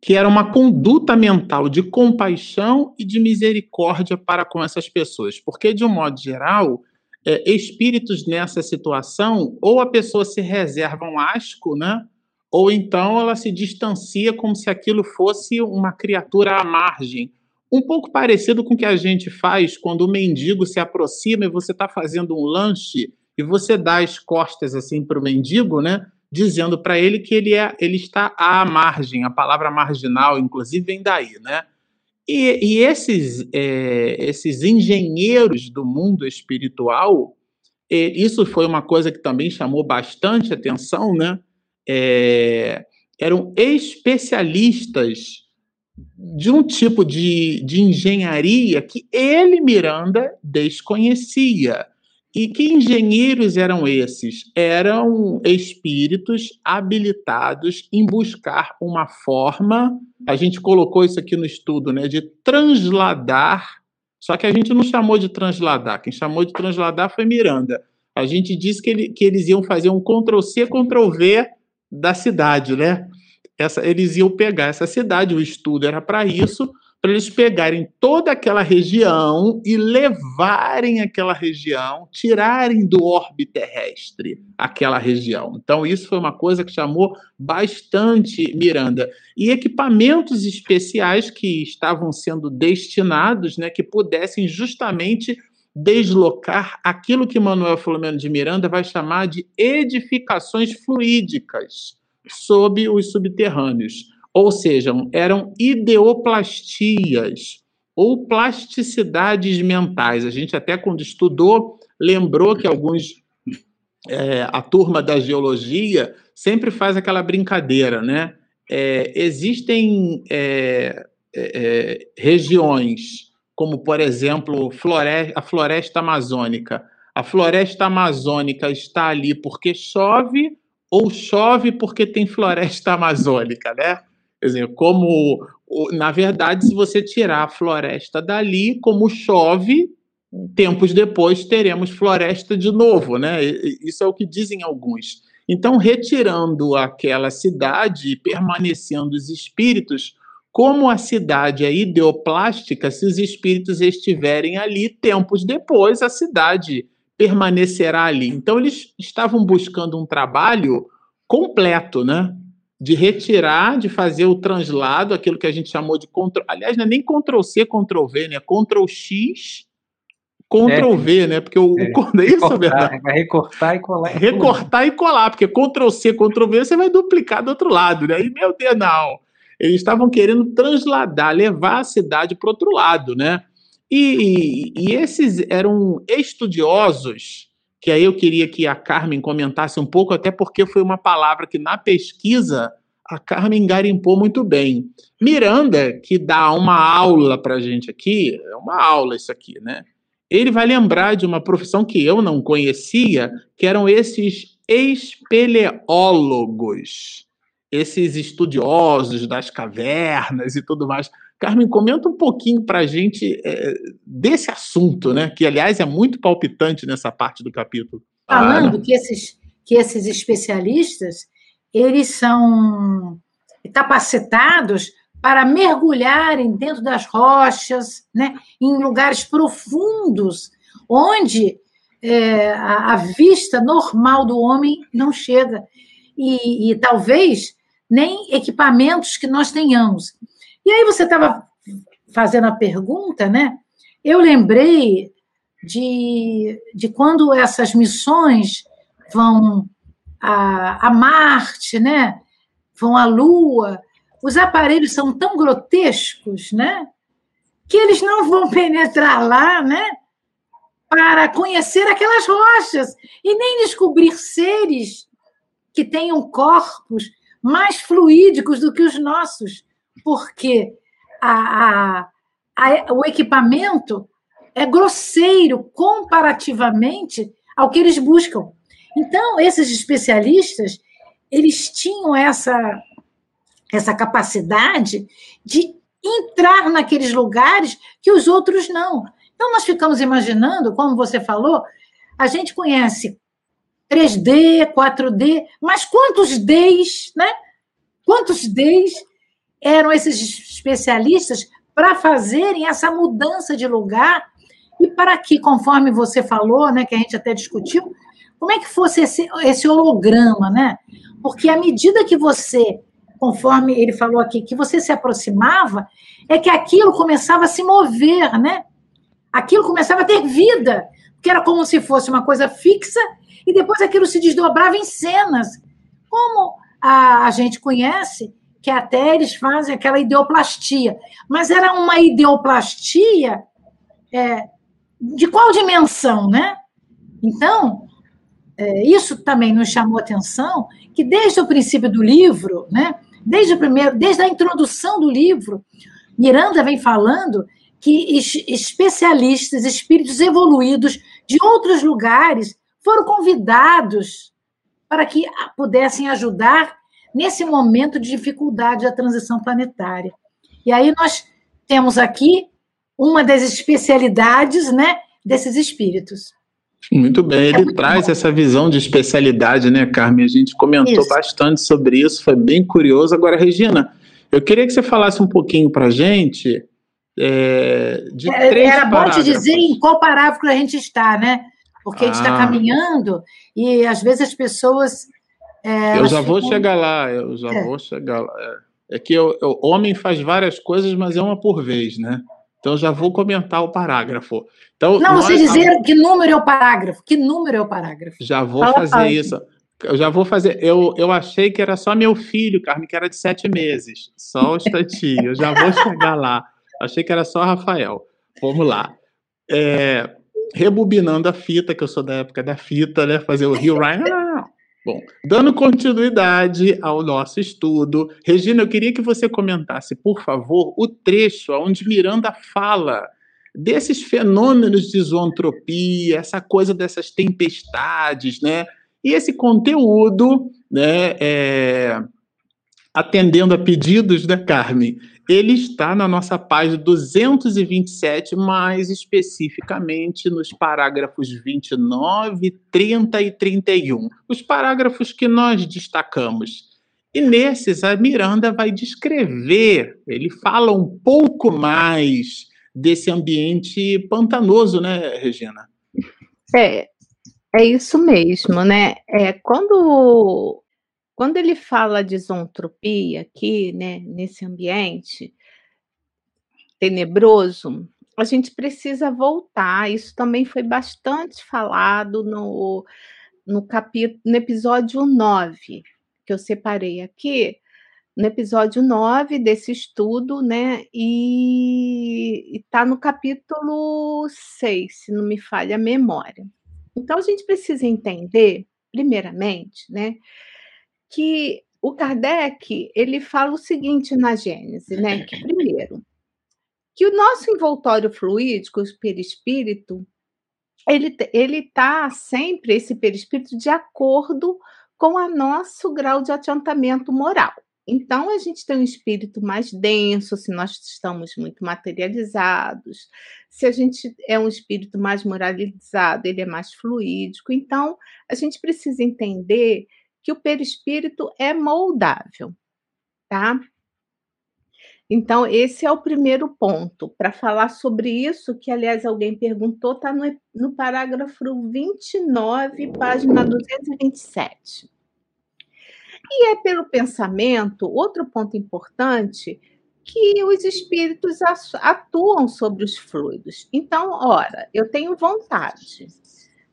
que era uma conduta mental de compaixão e de misericórdia para com essas pessoas. Porque, de um modo geral, é, espíritos nessa situação, ou a pessoa se reserva um asco, né? ou então ela se distancia como se aquilo fosse uma criatura à margem. Um pouco parecido com o que a gente faz quando o mendigo se aproxima e você está fazendo um lanche e você dá as costas assim para o mendigo, né? Dizendo para ele que ele, é, ele está à margem, a palavra marginal, inclusive, vem daí, né? E, e esses, é, esses engenheiros do mundo espiritual, isso foi uma coisa que também chamou bastante atenção, né? É, eram especialistas de um tipo de, de engenharia que ele, Miranda, desconhecia. E que engenheiros eram esses? Eram espíritos habilitados em buscar uma forma, a gente colocou isso aqui no estudo, né, de transladar Só que a gente não chamou de transladar. Quem chamou de transladar foi Miranda. A gente disse que, ele, que eles iam fazer um Ctrl-C, Ctrl-V da cidade, né? Essa, eles iam pegar essa cidade, o estudo era para isso, para eles pegarem toda aquela região e levarem aquela região, tirarem do orbe terrestre aquela região. Então, isso foi uma coisa que chamou bastante Miranda. E equipamentos especiais que estavam sendo destinados, né, que pudessem justamente deslocar aquilo que Manuel Filomeno de Miranda vai chamar de edificações fluídicas sob os subterrâneos. Ou seja, eram ideoplastias ou plasticidades mentais. A gente até quando estudou lembrou que alguns é, a turma da geologia sempre faz aquela brincadeira, né? É, existem é, é, é regiões como, por exemplo, floresta, a floresta amazônica. A floresta amazônica está ali porque chove ou chove porque tem floresta amazônica, né? Quer dizer, como, na verdade, se você tirar a floresta dali, como chove, tempos depois teremos floresta de novo, né? Isso é o que dizem alguns. Então, retirando aquela cidade e permanecendo os espíritos, como a cidade é ideoplástica, se os espíritos estiverem ali, tempos depois a cidade permanecerá ali. Então, eles estavam buscando um trabalho completo, né? De retirar, de fazer o translado, aquilo que a gente chamou de control. Aliás, não é nem Ctrl C, Ctrl V, né? Ctrl X, Ctrl é, V, né? Porque o, é, o é isso, verdade. Vai recortar e colar. Recortar e colar, porque Ctrl C, Ctrl V você vai duplicar do outro lado, né? E meu Deus, não. Eles estavam querendo transladar, levar a cidade para o outro lado, né? E, e, e esses eram estudiosos que aí eu queria que a Carmen comentasse um pouco, até porque foi uma palavra que na pesquisa a Carmen garimpou muito bem. Miranda, que dá uma aula para a gente aqui, é uma aula isso aqui, né? Ele vai lembrar de uma profissão que eu não conhecia, que eram esses espeleólogos, esses estudiosos das cavernas e tudo mais. Carmen, comenta um pouquinho para a gente é, desse assunto, né? Que, aliás, é muito palpitante nessa parte do capítulo. Falando ah, que, esses, que esses especialistas, eles são capacitados para mergulharem dentro das rochas, né? em lugares profundos, onde é, a, a, vista normal do homem não chega. E, e talvez nem equipamentos que nós tenhamos. E aí você estava fazendo a pergunta, né? Eu lembrei de, de quando essas missões vão a, a Marte, né? Vão à Lua. Os aparelhos são tão grotescos, né? Que eles não vão penetrar lá, né? Para conhecer aquelas rochas e nem descobrir seres que tenham corpos mais fluídicos do que os nossos porque a, a, a, o equipamento é grosseiro comparativamente ao que eles buscam. Então, esses especialistas, eles tinham essa, essa capacidade de entrar naqueles lugares que os outros não. Então, nós ficamos imaginando, como você falou, a gente conhece 3D, 4D, mas quantos Ds, né? Quantos Ds eram esses especialistas para fazerem essa mudança de lugar e para que, conforme você falou, né, que a gente até discutiu, como é que fosse esse, esse holograma, né? Porque à medida que você, conforme ele falou aqui, que você se aproximava, é que aquilo começava a se mover, né? Aquilo começava a ter vida, porque era como se fosse uma coisa fixa e depois aquilo se desdobrava em cenas, como a, a gente conhece que até eles fazem aquela ideoplastia. Mas era uma ideoplastia é, de qual dimensão, né? Então, é, isso também nos chamou atenção, que desde o princípio do livro, né, desde o primeiro, desde a introdução do livro, Miranda vem falando que especialistas, espíritos evoluídos de outros lugares foram convidados para que pudessem ajudar nesse momento de dificuldade da transição planetária. E aí nós temos aqui uma das especialidades, né, desses espíritos. Muito bem, ele traz essa visão de especialidade, né, Carmen? A gente comentou isso. bastante sobre isso, foi bem curioso. Agora, Regina, eu queria que você falasse um pouquinho para a gente é, de é, três Era bom te dizer em qual parágrafo a gente está, né? Porque a gente está ah. caminhando e às vezes as pessoas. É, eu já vou chegar lá, eu já é. vou chegar lá. É, é que o homem faz várias coisas, mas é uma por vez, né? Então já vou comentar o parágrafo. Então, não, nós, você dizer que número é o parágrafo. Que número é o parágrafo? Já vou Fala fazer isso. Eu já vou fazer. Eu, eu achei que era só meu filho, Carmen, que era de sete meses. Só um instantinho. Eu já vou chegar lá. Achei que era só Rafael. Vamos lá. É, rebobinando a fita, que eu sou da época da fita, né? Fazer o Rio Ryan. Bom, dando continuidade ao nosso estudo, Regina, eu queria que você comentasse, por favor, o trecho onde Miranda fala desses fenômenos de zoantropia, essa coisa dessas tempestades, né? E esse conteúdo, né, é, atendendo a pedidos, né, Carmen? Ele está na nossa página 227, mais especificamente nos parágrafos 29, 30 e 31, os parágrafos que nós destacamos. E nesses, a Miranda vai descrever, ele fala um pouco mais desse ambiente pantanoso, né, Regina? É, é isso mesmo, né? É, quando quando ele fala de zontropia aqui, né, nesse ambiente tenebroso, a gente precisa voltar. Isso também foi bastante falado no, no capítulo, no episódio 9, que eu separei aqui, no episódio 9 desse estudo, né? E está no capítulo 6, se não me falha a memória. Então a gente precisa entender, primeiramente, né, que o Kardec ele fala o seguinte na Gênese, né? Que primeiro, que o nosso envoltório fluídico, o perispírito, ele ele está sempre esse perispírito de acordo com o nosso grau de adiantamento moral. Então, a gente tem um espírito mais denso, se nós estamos muito materializados. Se a gente é um espírito mais moralizado, ele é mais fluídico. Então, a gente precisa entender que o perispírito é moldável, tá? Então, esse é o primeiro ponto. Para falar sobre isso, que aliás alguém perguntou, está no, no parágrafo 29, página 227. E é pelo pensamento, outro ponto importante, que os espíritos atuam sobre os fluidos. Então, ora, eu tenho vontade,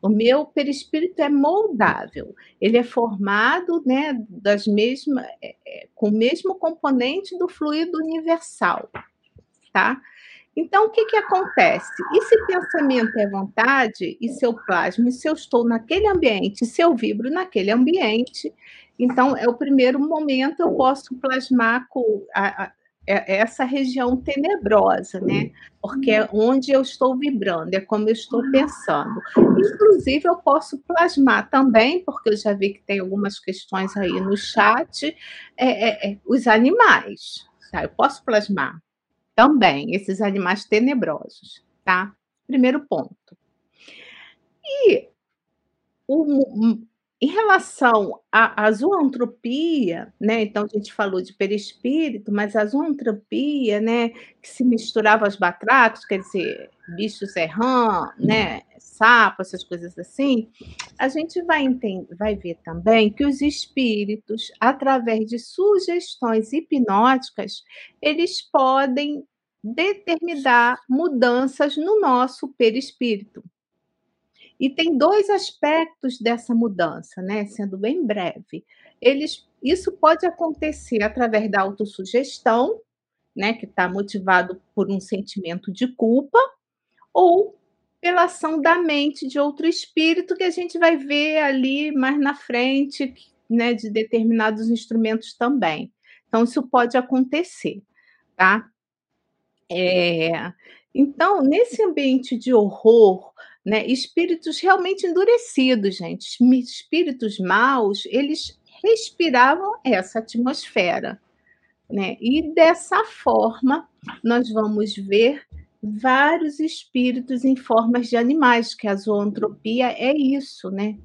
o meu perispírito é moldável, ele é formado né, das mesmas, é, é, com o mesmo componente do fluido universal. Tá? Então, o que, que acontece? E se pensamento é vontade, e se eu plasmo, e se eu estou naquele ambiente, se eu vibro naquele ambiente, então é o primeiro momento eu posso plasmar com a, a, é, é essa região tenebrosa, né? Porque é onde eu estou vibrando, é como eu estou pensando. Inclusive, eu posso plasmar também, porque eu já vi que tem algumas questões aí no chat, é, é, é, os animais. Tá? Eu posso plasmar também esses animais tenebrosos, tá? Primeiro ponto. E o, em relação à, à zoantropia, né? Então a gente falou de perispírito, mas a zoantropia, né? Que se misturava aos batratos, quer dizer, bichos errão, né? Sapo, essas coisas assim. A gente vai entender, vai ver também que os espíritos, através de sugestões hipnóticas, eles podem determinar mudanças no nosso perispírito. E tem dois aspectos dessa mudança, né? Sendo bem breve. Eles, isso pode acontecer através da autossugestão, né? Que está motivado por um sentimento de culpa, ou pela ação da mente de outro espírito que a gente vai ver ali mais na frente, né? De determinados instrumentos também. Então, isso pode acontecer, tá? É, então, nesse ambiente de horror, né? Espíritos realmente endurecidos, gente. Espíritos maus, eles respiravam essa atmosfera, né? E dessa forma nós vamos ver vários espíritos em formas de animais, que a zoantropia é isso, né?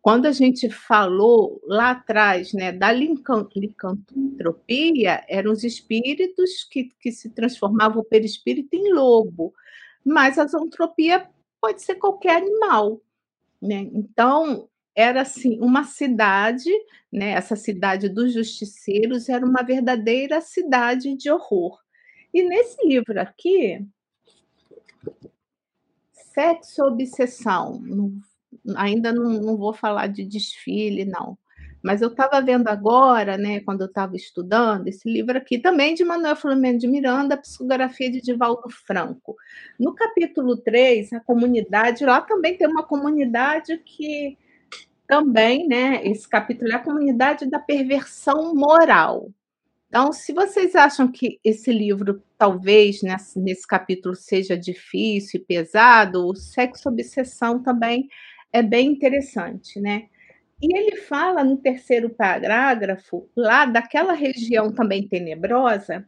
Quando a gente falou lá atrás né, da licantropia, eram os espíritos que, que se transformavam o perispírito em lobo, mas a zoantropia pode ser qualquer animal. Né? Então, era assim uma cidade, né? Essa cidade dos justiceiros era uma verdadeira cidade de horror. E nesse livro aqui, Sexo Obsessão, ainda não, não vou falar de desfile, não. Mas eu estava vendo agora, né, quando eu estava estudando, esse livro aqui, também de Manuel Filomeno de Miranda, Psicografia de Divaldo Franco. No capítulo 3, a comunidade, lá também tem uma comunidade que também, né, esse capítulo é a comunidade da perversão moral. Então, se vocês acham que esse livro, talvez, nesse, nesse capítulo, seja difícil e pesado, o Sexo Obsessão também é bem interessante, né? E ele fala no terceiro parágrafo, lá daquela região também tenebrosa,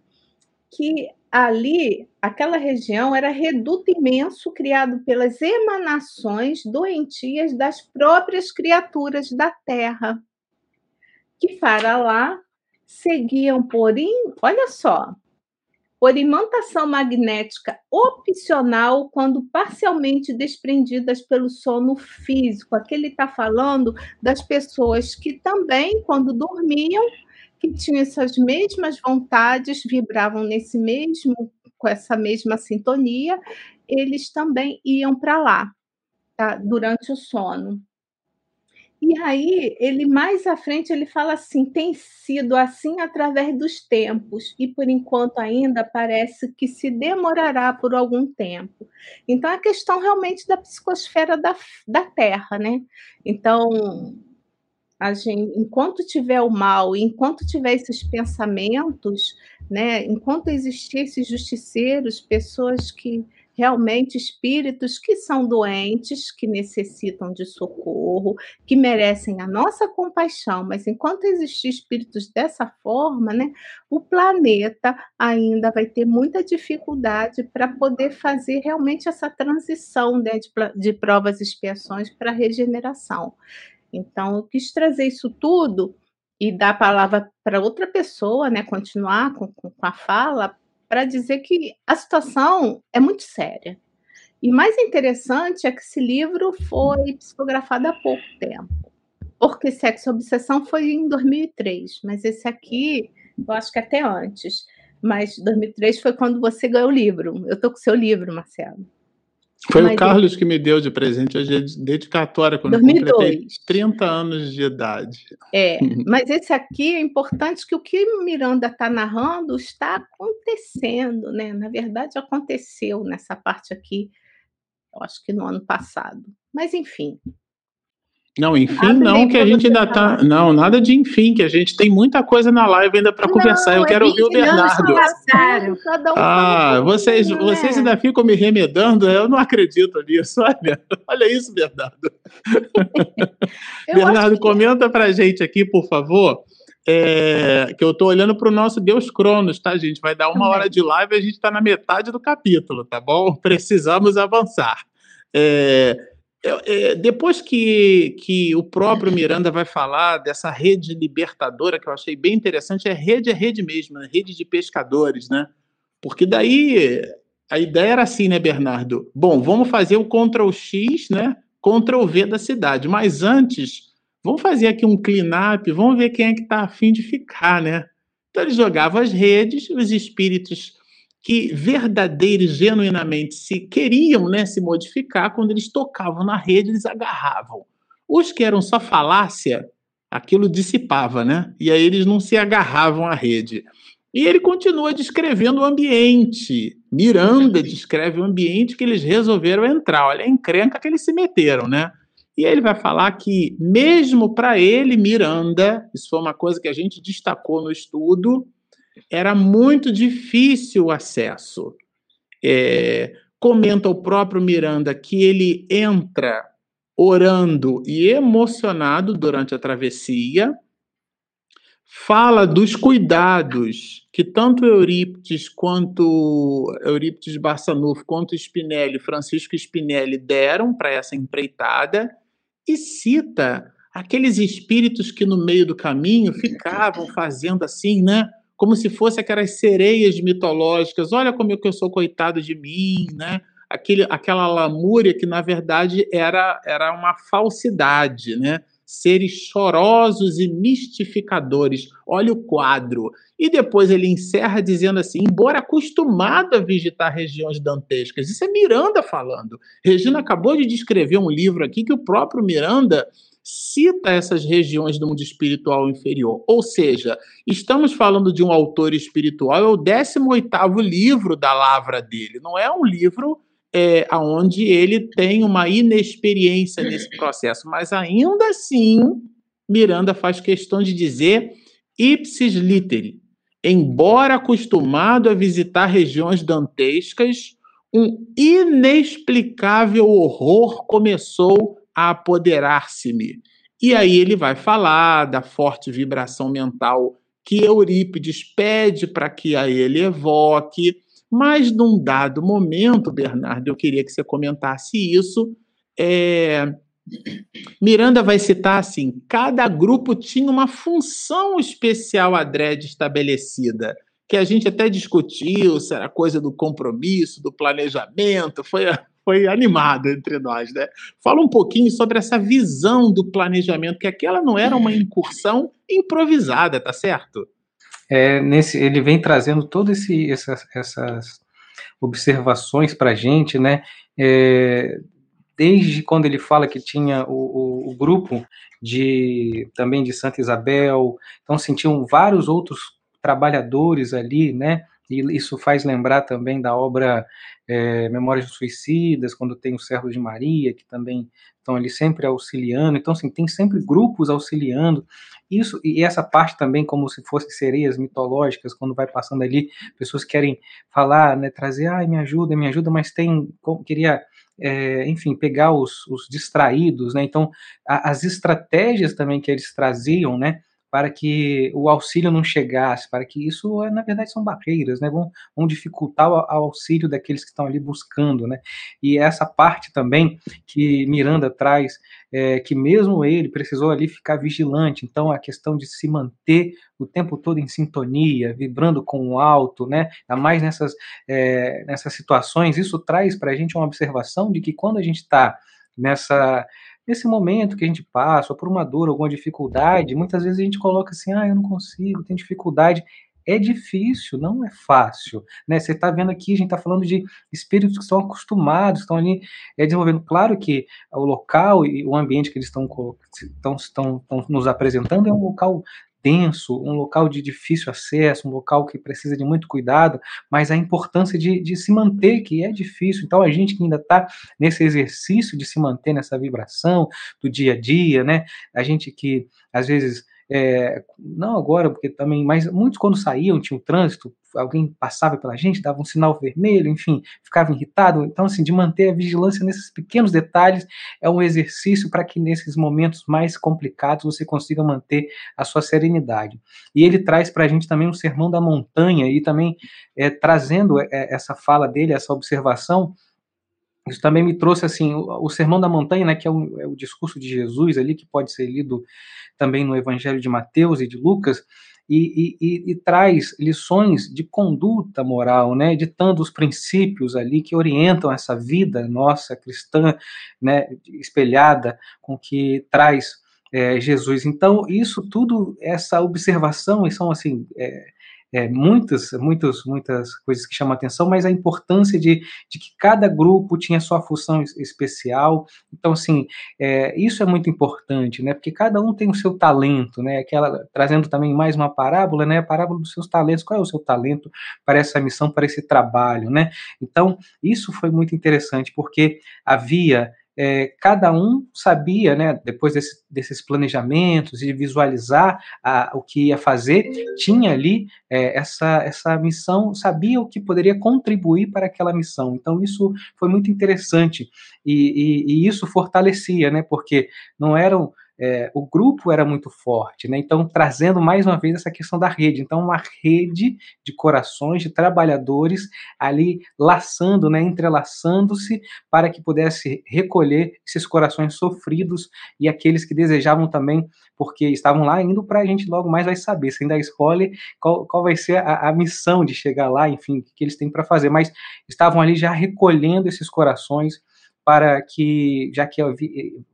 que ali, aquela região era reduto imenso criado pelas emanações doentias das próprias criaturas da terra, que para lá seguiam por, in, olha só, por imantação magnética opcional quando parcialmente desprendidas pelo sono físico. Aqui ele está falando das pessoas que também, quando dormiam, que tinham essas mesmas vontades, vibravam nesse mesmo, com essa mesma sintonia, eles também iam para lá, tá? durante o sono. E aí, ele mais à frente, ele fala assim: tem sido assim através dos tempos, e por enquanto ainda parece que se demorará por algum tempo. Então, a questão realmente da psicosfera da, da Terra, né? Então, a gente, enquanto tiver o mal, enquanto tiver esses pensamentos, né, enquanto existir esses justiceiros, pessoas que realmente espíritos que são doentes, que necessitam de socorro, que merecem a nossa compaixão, mas enquanto existir espíritos dessa forma, né, o planeta ainda vai ter muita dificuldade para poder fazer realmente essa transição né, de, de provas e expiações para regeneração. Então, eu quis trazer isso tudo e dar a palavra para outra pessoa, né, continuar com, com a fala, para dizer que a situação é muito séria. E mais interessante é que esse livro foi psicografado há pouco tempo. Porque Sexo e Obsessão foi em 2003, mas esse aqui, eu acho que até antes. Mas 2003 foi quando você ganhou o livro. Eu estou com o seu livro, Marcelo. Foi Mas o Carlos que me deu de presente a dedicatória quando 2002. eu completei 30 anos de idade. É, mas esse aqui é importante que o que Miranda está narrando está acontecendo, né? Na verdade, aconteceu nessa parte aqui, eu acho que no ano passado. Mas, enfim, não, enfim, não, que a gente ainda tá. Não, nada de enfim, que a gente tem muita coisa na live ainda para conversar. Eu é quero ouvir o Bernardo. Ah, vocês, vocês ainda ficam me remedando? Eu não acredito nisso. Olha, olha isso, Bernardo. Bernardo, que... comenta para gente aqui, por favor. É, que eu estou olhando para o nosso Deus Cronos, tá, gente? Vai dar uma hora de live e a gente está na metade do capítulo, tá bom? Precisamos avançar. É, é, depois que, que o próprio Miranda vai falar dessa rede libertadora, que eu achei bem interessante, é rede é rede mesmo, é rede de pescadores, né? Porque daí a ideia era assim, né, Bernardo? Bom, vamos fazer o Ctrl X, né? Ctrl V da cidade, mas antes, vamos fazer aqui um clean-up, vamos ver quem é que está afim de ficar, né? Então eles jogavam as redes, os espíritos que verdadeiro e genuinamente se queriam né, se modificar, quando eles tocavam na rede, eles agarravam. Os que eram só falácia, aquilo dissipava, né? E aí eles não se agarravam à rede. E ele continua descrevendo o ambiente. Miranda descreve o ambiente que eles resolveram entrar. Olha a encrenca que eles se meteram, né? E aí ele vai falar que, mesmo para ele, Miranda, isso foi uma coisa que a gente destacou no estudo, era muito difícil o acesso. É, comenta o próprio Miranda que ele entra orando e emocionado durante a travessia, fala dos cuidados que tanto Eurípides quanto Eurípides Barçanufo, quanto Spinelli, Francisco Spinelli deram para essa empreitada e cita aqueles espíritos que no meio do caminho ficavam fazendo assim, né? Como se fosse aquelas sereias mitológicas. Olha como eu, que eu sou coitado de mim, né? Aquele, aquela lamúria que na verdade era, era uma falsidade, né? seres chorosos e mistificadores. Olha o quadro. E depois ele encerra dizendo assim: embora acostumado a visitar regiões dantescas, isso é Miranda falando. Regina acabou de descrever um livro aqui que o próprio Miranda cita essas regiões do mundo espiritual inferior. Ou seja, estamos falando de um autor espiritual, é o 18 livro da lavra dele, não é um livro é, onde ele tem uma inexperiência nesse processo, mas ainda assim, Miranda faz questão de dizer ipsis literi, embora acostumado a visitar regiões dantescas, um inexplicável horror começou a apoderar-se-me. E aí ele vai falar da forte vibração mental que Eurípides pede para que a ele evoque, mas num dado momento, Bernardo, eu queria que você comentasse isso. É... Miranda vai citar assim: cada grupo tinha uma função especial adrede estabelecida, que a gente até discutiu se era coisa do compromisso, do planejamento, foi, foi animado entre nós, né? Fala um pouquinho sobre essa visão do planejamento, que aquela não era uma incursão improvisada, tá certo? é, nesse, ele vem trazendo todas essas, essas observações para a gente, né? É, desde quando ele fala que tinha o, o, o, grupo de também de Santa Isabel, então sentiam vários outros trabalhadores ali, né? E isso faz lembrar também da obra é, Memórias dos Suicidas, quando tem o Servo de Maria, que também estão ali sempre auxiliando. Então, assim, tem sempre grupos auxiliando. Isso e essa parte também, como se fossem sereias mitológicas, quando vai passando ali, pessoas querem falar, né, trazer, ai, me ajuda, me ajuda, mas tem, queria é, enfim, pegar os, os distraídos, né? Então, a, as estratégias também que eles traziam, né? Para que o auxílio não chegasse, para que isso, na verdade, são barreiras, né? Vão, vão dificultar o, auxílio daqueles que estão ali buscando, né? E essa parte também que Miranda traz, é, que mesmo ele precisou ali ficar vigilante, então a questão de se manter o tempo todo em sintonia, vibrando com o alto, né? Ainda mais nessas, é, nessas situações, isso traz para a gente uma observação de que quando a gente está nessa nesse momento que a gente passa, por uma dor, alguma dificuldade, muitas vezes a gente coloca assim, ah, eu não consigo, tenho dificuldade. É difícil, não é fácil. Né? Você está vendo aqui, a gente está falando de espíritos que estão acostumados, estão ali é, desenvolvendo. Claro que o local e o ambiente que eles estão, estão, estão, estão nos apresentando é um local denso, um local de difícil acesso, um local que precisa de muito cuidado, mas a importância de, de se manter, que é difícil. Então, a gente que ainda está nesse exercício de se manter nessa vibração do dia a dia, né? A gente que às vezes é, não agora, porque também, mas muitos quando saíam, tinha o trânsito, alguém passava pela gente, dava um sinal vermelho, enfim, ficava irritado. Então, assim, de manter a vigilância nesses pequenos detalhes é um exercício para que nesses momentos mais complicados você consiga manter a sua serenidade. E ele traz para a gente também um sermão da montanha e também é, trazendo é, essa fala dele, essa observação isso também me trouxe assim o, o Sermão da Montanha, né, que é o, é o, discurso de Jesus ali, que pode ser lido também no Evangelho de Mateus e de Lucas, e, e, e, traz lições de conduta moral, né, ditando os princípios ali que orientam essa vida nossa cristã, né, espelhada com que traz é, Jesus. Então, isso tudo, essa observação, e são assim, é, é, muitas, muitas, muitas coisas que chamam a atenção, mas a importância de, de que cada grupo tinha sua função especial. Então, assim, é, isso é muito importante, né? Porque cada um tem o seu talento, né? Aquela, trazendo também mais uma parábola, né? A parábola dos seus talentos. Qual é o seu talento para essa missão, para esse trabalho, né? Então, isso foi muito interessante, porque havia é, cada um sabia, né, depois desse, desses planejamentos e visualizar a, o que ia fazer, tinha ali é, essa, essa missão, sabia o que poderia contribuir para aquela missão. Então, isso foi muito interessante e, e, e isso fortalecia, né, porque não eram é, o grupo era muito forte, né? Então, trazendo mais uma vez essa questão da rede. Então, uma rede de corações, de trabalhadores ali laçando, né? Entrelaçando-se para que pudesse recolher esses corações sofridos e aqueles que desejavam também, porque estavam lá indo para a gente logo mais vai saber, sem dar spoiler, qual, qual vai ser a, a missão de chegar lá, enfim, o que eles têm para fazer. Mas estavam ali já recolhendo esses corações para que, já que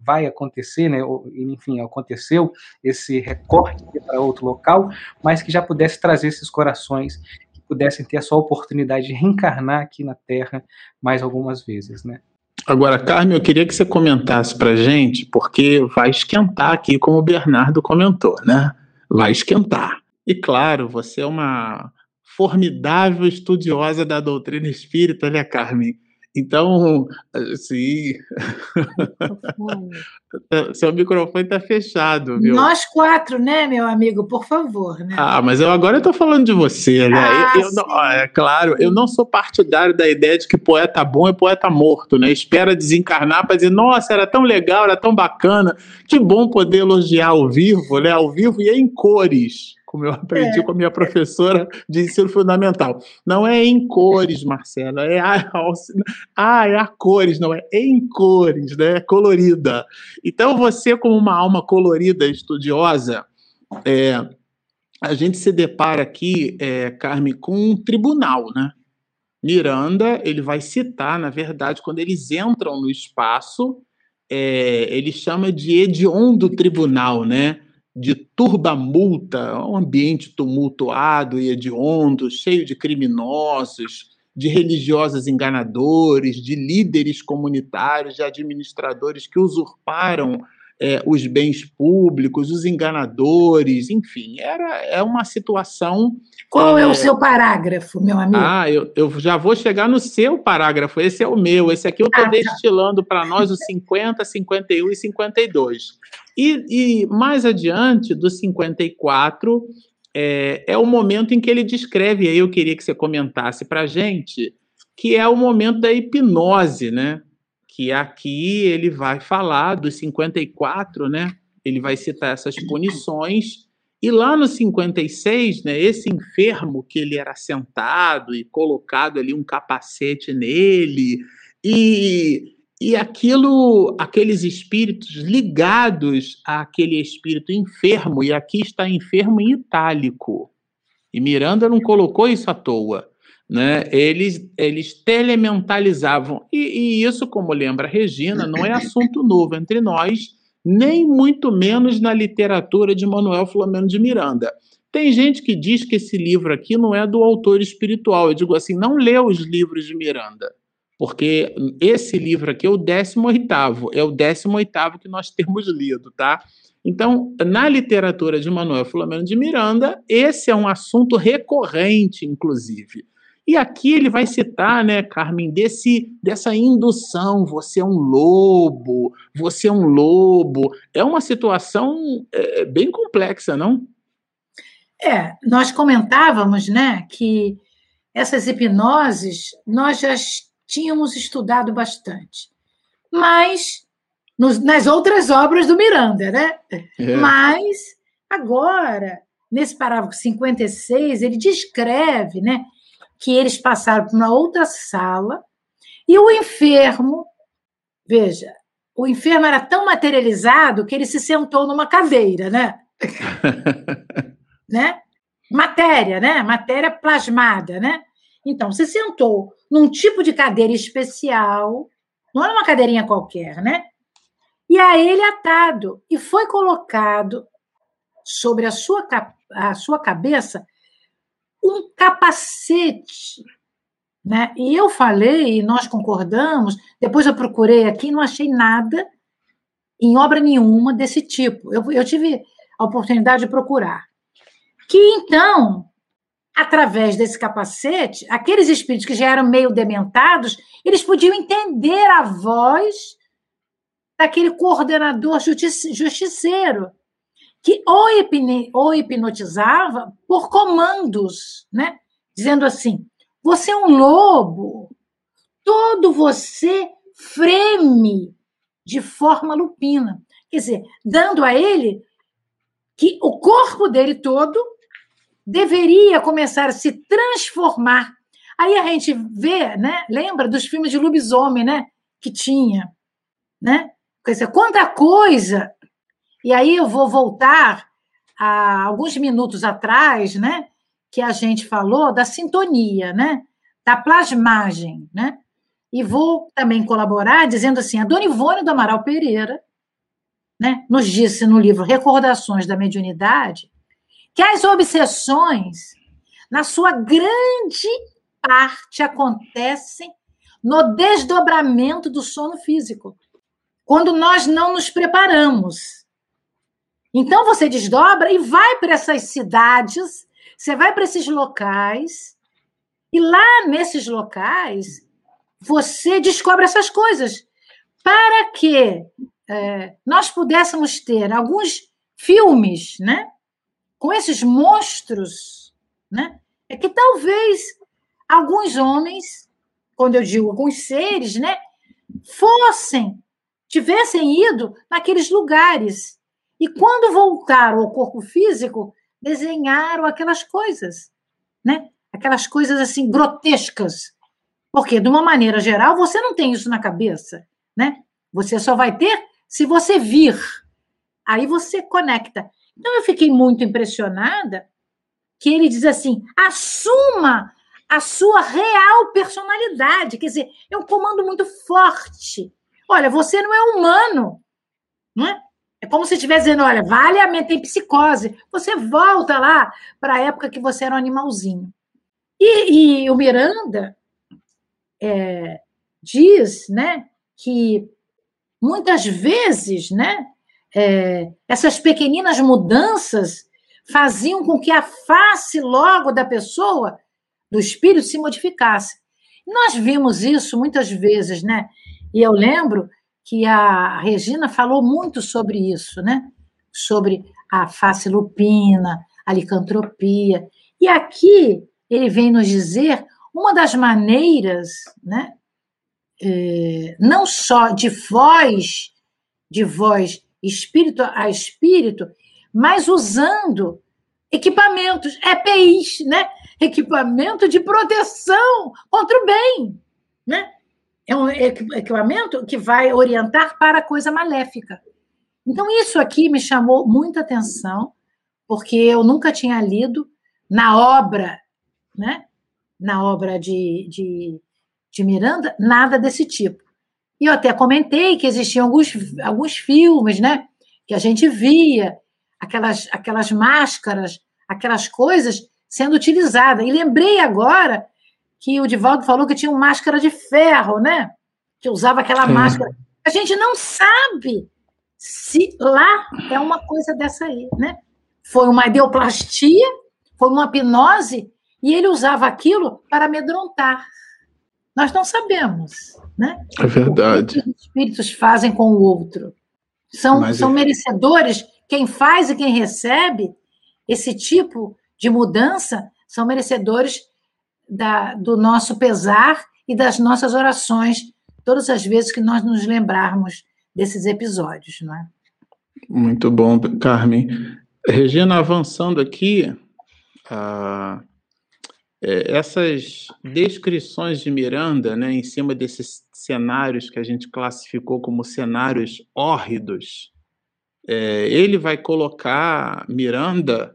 vai acontecer, né, enfim, aconteceu esse recorte para outro local, mas que já pudesse trazer esses corações, que pudessem ter a sua oportunidade de reencarnar aqui na Terra mais algumas vezes, né. Agora, Carmen, eu queria que você comentasse para gente, porque vai esquentar aqui, como o Bernardo comentou, né? Vai esquentar. E claro, você é uma formidável estudiosa da doutrina espírita, né, Carmen? Então, sim. Seu microfone está fechado, viu? Nós quatro, né, meu amigo? Por favor, né? Ah, mas eu agora estou falando de você, né? Ah, eu, eu não, é claro, eu não sou partidário da ideia de que poeta bom é poeta morto, né? Espera desencarnar para dizer, nossa, era tão legal, era tão bacana, que bom poder elogiar ao vivo, né? Ao vivo e em cores como eu aprendi é. com a minha professora de ensino fundamental. Não é em cores, Marcela, é a, ah, é a cores, não é em cores, né? É colorida. Então, você, como uma alma colorida, estudiosa, é, a gente se depara aqui, é, Carmen, com um tribunal, né? Miranda, ele vai citar, na verdade, quando eles entram no espaço, é, ele chama de hediondo tribunal, né? De turba-multa, um ambiente tumultuado e hediondo, cheio de criminosos, de religiosos enganadores, de líderes comunitários, de administradores que usurparam é, os bens públicos, os enganadores, enfim, era é uma situação. Qual é, é, o seu parágrafo, meu amigo? Ah, eu, eu já vou chegar no seu parágrafo, esse é o meu, esse aqui eu estou ah, tá. destilando para nós os 50, 51 e 52. E, e mais adiante, do 54, é, é o momento em que ele descreve, aí eu queria que você comentasse para a gente, que é o momento da hipnose, né? Que aqui ele vai falar dos 54, né? Ele vai citar essas punições. E lá no 56, né, esse enfermo que ele era sentado e colocado ali um capacete nele, e, e aquilo, aqueles espíritos ligados àquele espírito enfermo, e aqui está enfermo em itálico. E Miranda não colocou isso à toa né, eles, eles telementalizavam. E, e, isso, como lembra a Regina, não é assunto novo entre nós, nem muito menos na literatura de Manuel Flamengo de Miranda. Tem gente que diz que esse livro aqui não é do autor espiritual. Eu digo assim, não lê os livros de Miranda, porque esse livro aqui é o 18 é o 18 que nós temos lido, tá? Então, na literatura de Manuel Flamengo de Miranda, esse é um assunto recorrente, inclusive. E aqui ele vai citar, né, Carmen, desse, dessa indução, você é um lobo, você é um lobo. É uma situação é, bem complexa, não? É, nós comentávamos, né, que essas hipnoses nós já tínhamos estudado bastante. Mas nos, nas outras obras do Miranda, né? É. Mas agora, nesse parágrafo 56, ele descreve, né, que eles passaram para uma outra sala e o enfermo, veja, o enfermo era tão materializado que ele se sentou numa cadeira, né? né? Matéria, né? Matéria plasmada, né? Então, se sentou num tipo de cadeira especial, não era uma cadeirinha qualquer, né? E a ele atado e foi colocado sobre a sua, a sua cabeça um capacete. Né? E eu falei, e nós concordamos, depois eu procurei aqui não achei nada em obra nenhuma desse tipo. Eu, eu tive a oportunidade de procurar. Que então, através desse capacete, aqueles espíritos que já eram meio dementados, eles podiam entender a voz daquele coordenador justiceiro que o, hipnotizava por comandos, né? dizendo assim: você é um lobo, todo você freme de forma lupina. Quer dizer, dando a ele que o corpo dele todo deveria começar a se transformar. Aí a gente vê, né? Lembra dos filmes de lobisomem, né? Que tinha, né? Quer dizer, quanta coisa. E aí eu vou voltar a alguns minutos atrás, né? Que a gente falou da sintonia, né? Da plasmagem, né? E vou também colaborar dizendo assim: a Dona Ivone do Amaral Pereira né, nos disse no livro Recordações da Mediunidade que as obsessões, na sua grande parte, acontecem no desdobramento do sono físico, quando nós não nos preparamos. Então você desdobra e vai para essas cidades, você vai para esses locais, e lá nesses locais você descobre essas coisas. Para que é, nós pudéssemos ter alguns filmes, né? Com esses monstros, né? É que talvez alguns homens, quando eu digo alguns seres, né? Fossem, tivessem ido naqueles lugares. E quando voltaram ao corpo físico, desenharam aquelas coisas, né? Aquelas coisas assim grotescas. Porque, de uma maneira geral, você não tem isso na cabeça, né? Você só vai ter se você vir, aí você conecta. Então eu fiquei muito impressionada que ele diz assim: assuma a sua real personalidade. Quer dizer, é um comando muito forte. Olha, você não é humano, não é? É como se estivesse dizendo: olha, vale a mente tem psicose. Você volta lá para a época que você era um animalzinho. E, e o Miranda é, diz né, que muitas vezes, né, é, essas pequeninas mudanças faziam com que a face logo da pessoa, do espírito, se modificasse. Nós vimos isso muitas vezes, né? E eu lembro que a Regina falou muito sobre isso, né? Sobre a face lupina, a licantropia. E aqui ele vem nos dizer uma das maneiras, né, é, não só de voz, de voz espírito a espírito, mas usando equipamentos, EPIs, né? Equipamento de proteção contra o bem, né? É um equipamento que vai orientar para a coisa maléfica. Então, isso aqui me chamou muita atenção, porque eu nunca tinha lido na obra, né? Na obra de, de de Miranda, nada desse tipo. E eu até comentei que existiam alguns, alguns filmes, né? Que a gente via, aquelas, aquelas máscaras, aquelas coisas sendo utilizadas. E lembrei agora que o Divaldo falou que tinha uma máscara de ferro, né? Que usava aquela Sim. máscara. A gente não sabe se lá é uma coisa dessa aí, né? Foi uma ideoplastia, foi uma hipnose, e ele usava aquilo para amedrontar. Nós não sabemos, né? É verdade. O que os espíritos fazem com o outro. São, são é... merecedores, quem faz e quem recebe esse tipo de mudança são merecedores da, do nosso pesar e das nossas orações todas as vezes que nós nos lembrarmos desses episódios, não é? Muito bom, Carmen. Regina, avançando aqui, uh, é, essas descrições de Miranda, né, em cima desses cenários que a gente classificou como cenários hórridos, é, ele vai colocar Miranda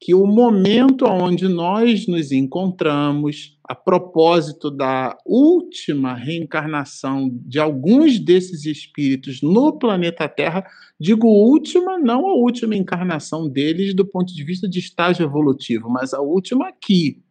que o momento onde nós nos encontramos, a propósito da última reencarnação de alguns desses espíritos no planeta Terra, digo última, não a última encarnação deles do ponto de vista de estágio evolutivo, mas a última aqui,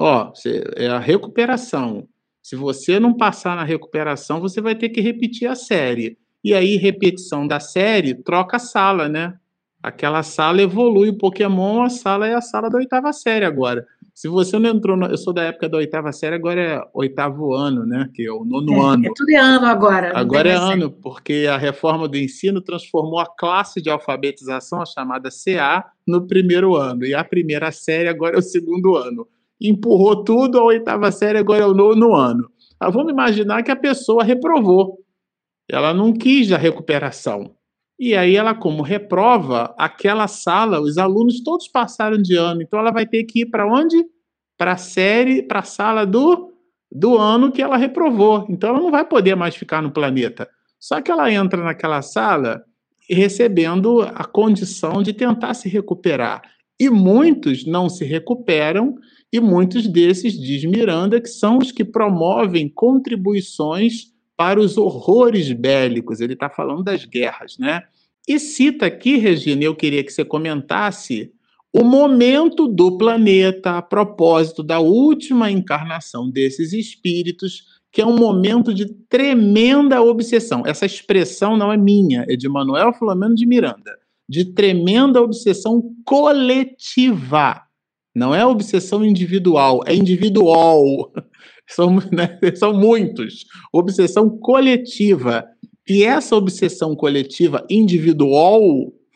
Ó, é a recuperação. Se você não passar na recuperação, você vai ter que repetir a série. E aí, repetição da série, troca a sala, né? Aquela sala evolui. O Pokémon, a sala é a sala da oitava série agora. Se você não entrou, no, eu sou da época da oitava série, agora é oitavo ano, né? Que é o nono é, ano. É tudo é ano agora. Agora é ano, porque a reforma do ensino transformou a classe de alfabetização, a chamada CA, no primeiro ano. E a primeira série agora é o segundo ano empurrou tudo, a oitava série agora é o nono ano. Ah, vamos imaginar que a pessoa reprovou. Ela não quis a recuperação. E aí ela, como reprova, aquela sala, os alunos todos passaram de ano, então ela vai ter que ir para onde? Para a série, para a sala do, do ano que ela reprovou. Então ela não vai poder mais ficar no planeta. Só que ela entra naquela sala recebendo a condição de tentar se recuperar. E muitos não se recuperam, e muitos desses, diz Miranda, que são os que promovem contribuições para os horrores bélicos. Ele está falando das guerras, né? E cita aqui, Regina, eu queria que você comentasse o momento do planeta a propósito da última encarnação desses espíritos que é um momento de tremenda obsessão. Essa expressão não é minha, é de Manuel Filomeno de Miranda. De tremenda obsessão coletiva. Não é obsessão individual, é individual. São, né, são muitos. Obsessão coletiva. E essa obsessão coletiva individual,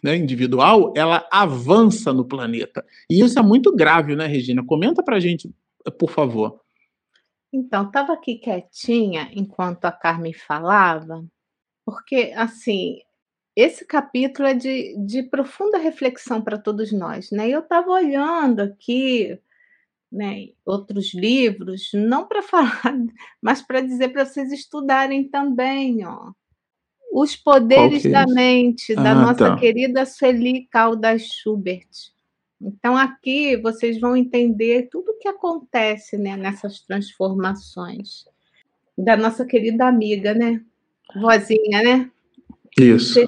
né, individual, ela avança no planeta. E isso é muito grave, né, Regina? Comenta pra gente, por favor. Então, estava aqui quietinha enquanto a Carmen falava, porque, assim, esse capítulo é de, de profunda reflexão para todos nós, né? Eu estava olhando aqui, né, outros livros, não para falar, mas para dizer para vocês estudarem também, ó. Os Poderes é da Mente, da ah, nossa tá. querida Sueli Caldas Schubert. Então, aqui vocês vão entender tudo o que acontece né, nessas transformações. Da nossa querida amiga, né? Vozinha, né? Isso.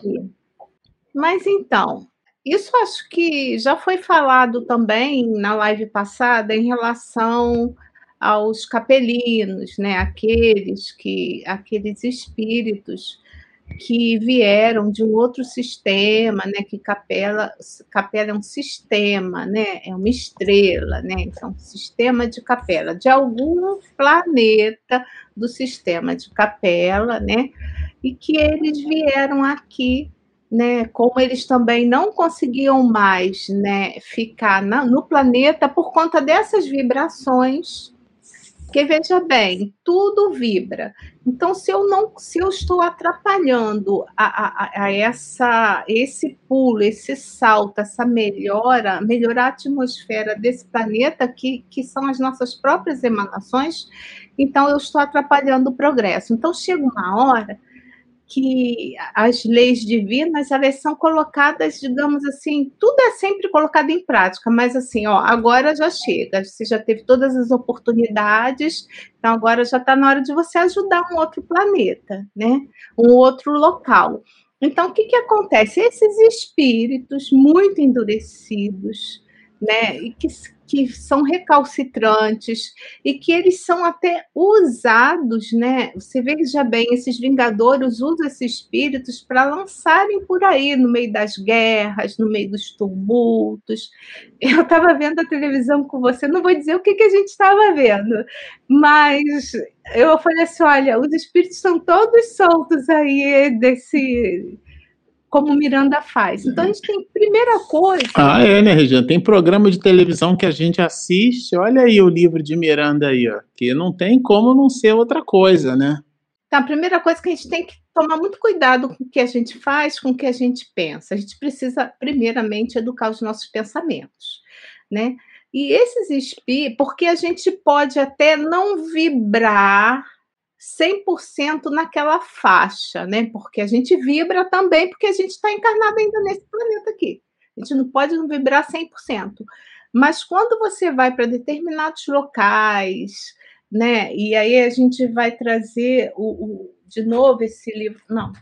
Mas então, isso acho que já foi falado também na live passada em relação aos capelinos, né? Aqueles que aqueles espíritos que vieram de um outro sistema, né? Que capela, capela é um sistema, né? É uma estrela, né? Então, sistema de capela de algum planeta do sistema de capela, né? E que eles vieram aqui, né? Como eles também não conseguiam mais, né? Ficar na, no planeta por conta dessas vibrações porque veja bem, tudo vibra. Então, se eu não, se eu estou atrapalhando a, a, a essa, esse pulo, esse salto, essa melhora, melhorar a atmosfera desse planeta, que, que são as nossas próprias emanações, então eu estou atrapalhando o progresso. Então, chega uma hora que as leis divinas elas são colocadas, digamos assim, tudo é sempre colocado em prática, mas assim, ó, agora já chega, você já teve todas as oportunidades, então agora já está na hora de você ajudar um outro planeta, né? Um outro local. Então, o que, que acontece? Esses espíritos muito endurecidos, né, e que que são recalcitrantes e que eles são até usados, né? Você veja bem, esses vingadores usam esses espíritos para lançarem por aí no meio das guerras, no meio dos tumultos. Eu estava vendo a televisão com você, não vou dizer o que, que a gente estava vendo, mas eu falei assim: olha, os espíritos estão todos soltos aí desse como Miranda faz. Então a gente tem primeira coisa. Ah, é, né, Regina? Tem programa de televisão que a gente assiste. Olha aí o livro de Miranda aí, ó, que não tem como não ser outra coisa, né? Então, a primeira coisa que a gente tem que tomar muito cuidado com o que a gente faz, com o que a gente pensa. A gente precisa, primeiramente, educar os nossos pensamentos, né? E esses espíritos, porque a gente pode até não vibrar 100% naquela faixa, né? Porque a gente vibra também, porque a gente está encarnado ainda nesse planeta aqui. A gente não pode não vibrar 100%. Mas quando você vai para determinados locais, né? E aí a gente vai trazer o, o, de novo esse livro, não,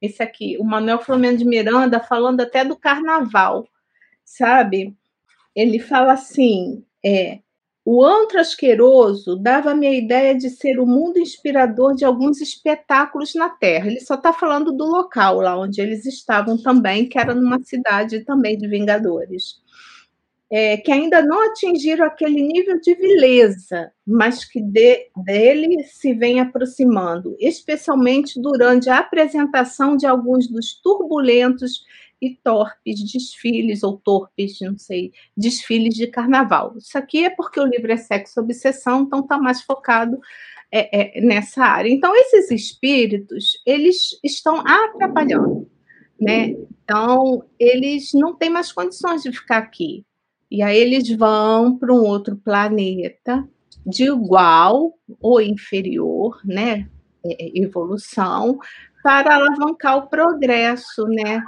esse aqui, o Manuel Flamengo de Miranda, falando até do carnaval, sabe? Ele fala assim, é, o antro asqueroso dava-me a ideia de ser o mundo inspirador de alguns espetáculos na Terra. Ele só está falando do local lá onde eles estavam também, que era numa cidade também de Vingadores. É, que ainda não atingiram aquele nível de vileza, mas que de, dele se vem aproximando, especialmente durante a apresentação de alguns dos turbulentos e torpes desfiles, ou torpes, não sei, desfiles de carnaval. Isso aqui é porque o livro é Sexo Obsessão, então está mais focado é, é, nessa área. Então, esses espíritos, eles estão atrapalhando. né? Então, eles não têm mais condições de ficar aqui. E aí eles vão para um outro planeta de igual ou inferior, né? É, é, evolução, para alavancar o progresso, né?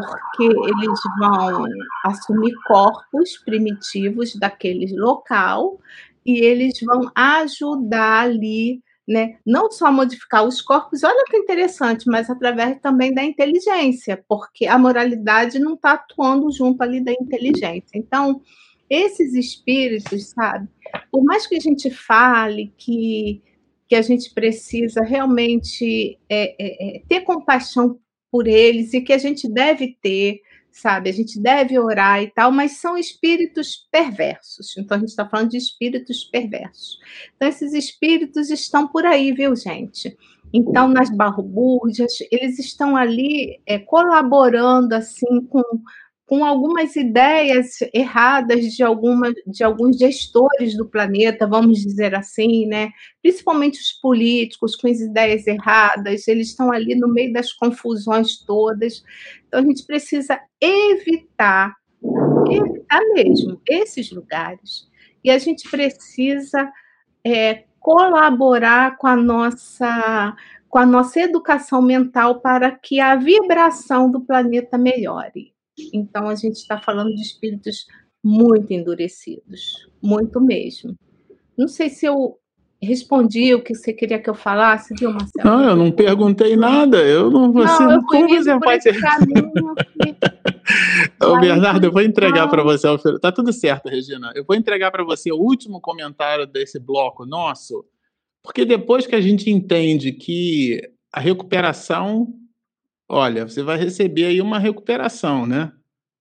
Porque eles vão assumir corpos primitivos daquele local e eles vão ajudar ali né? Não só modificar os corpos, olha que interessante, mas através também da inteligência, porque a moralidade não está atuando junto ali da inteligência. Então, esses espíritos, sabe, por mais que a gente fale que, que a gente precisa realmente é, é, é ter compaixão por eles e que a gente deve ter, sabe? A gente deve orar e tal, mas são espíritos perversos. Então a gente está falando de espíritos perversos. Então esses espíritos estão por aí, viu, gente? Então nas barrobúrdias eles estão ali é, colaborando assim com com algumas ideias erradas de, alguma, de alguns gestores do planeta, vamos dizer assim, né? principalmente os políticos com as ideias erradas, eles estão ali no meio das confusões todas. Então, a gente precisa evitar, evitar mesmo esses lugares. E a gente precisa é, colaborar com a nossa com a nossa educação mental para que a vibração do planeta melhore. Então, a gente está falando de espíritos muito endurecidos, muito mesmo. Não sei se eu respondi o que você queria que eu falasse, viu, Marcelo? Não, eu não perguntei nada. Eu não. Você não, eu como você pode. Ô, Bernardo, eu vou entregar para você. Tá tudo certo, Regina. Eu vou entregar para você o último comentário desse bloco nosso, porque depois que a gente entende que a recuperação olha, você vai receber aí uma recuperação, né?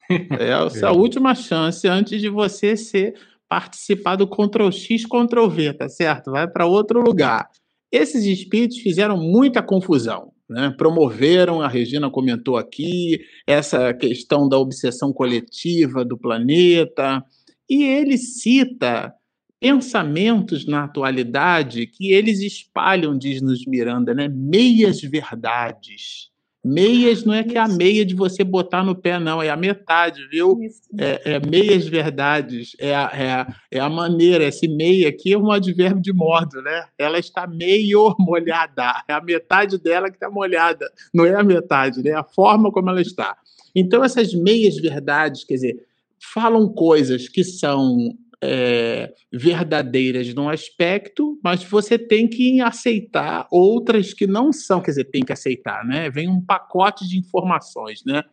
É a sua última chance antes de você ser participar do Ctrl X, Ctrl V, tá certo? Vai para outro lugar. Esses espíritos fizeram muita confusão, né? Promoveram, a Regina comentou aqui, essa questão da obsessão coletiva do planeta, e ele cita pensamentos na atualidade que eles espalham, diz nos Miranda, né? Meias verdades Meias não é que é a meia de você botar no pé, não, é a metade, viu? É, é, meias verdades, é a, é, a, é a maneira. Esse meia aqui é um advérbio de modo, né? Ela está meio molhada, é a metade dela que está molhada, não é a metade, né? É a forma como ela está. Então, essas meias verdades, quer dizer, falam coisas que são é, verdadeiras num aspecto, mas você tem que aceitar outras que não são, quer dizer, tem que aceitar, né? Vem um pacote de informações, né?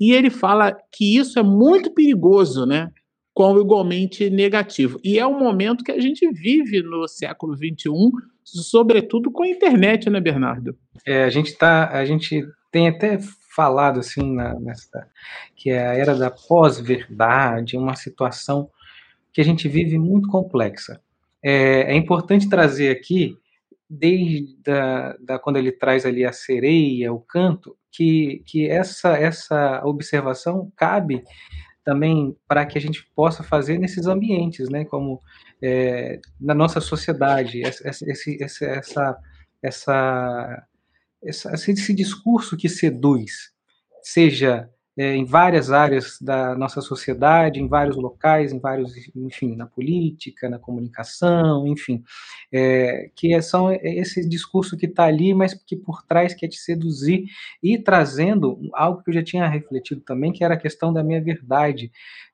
E ele fala que isso é muito perigoso, né? Como igualmente negativo. E é um momento que a gente vive no século XXI, sobretudo com a internet, né, Bernardo? É, a gente tá, a gente tem até falado assim na, nessa que é a era da pós-verdade, uma situação que a gente vive muito complexa. É, é importante trazer aqui, desde da, da, quando ele traz ali a sereia, o canto, que, que essa, essa observação cabe também para que a gente possa fazer nesses ambientes, né? Como é, na nossa sociedade, esse, esse, esse, essa, essa, essa, esse discurso que seduz, seja é, em várias áreas da nossa sociedade, em vários locais, em vários, enfim, na política, na comunicação, enfim, é, que é, são esse discurso que está ali, mas que por trás quer te seduzir e trazendo algo que eu já tinha refletido também, que era a questão da minha verdade,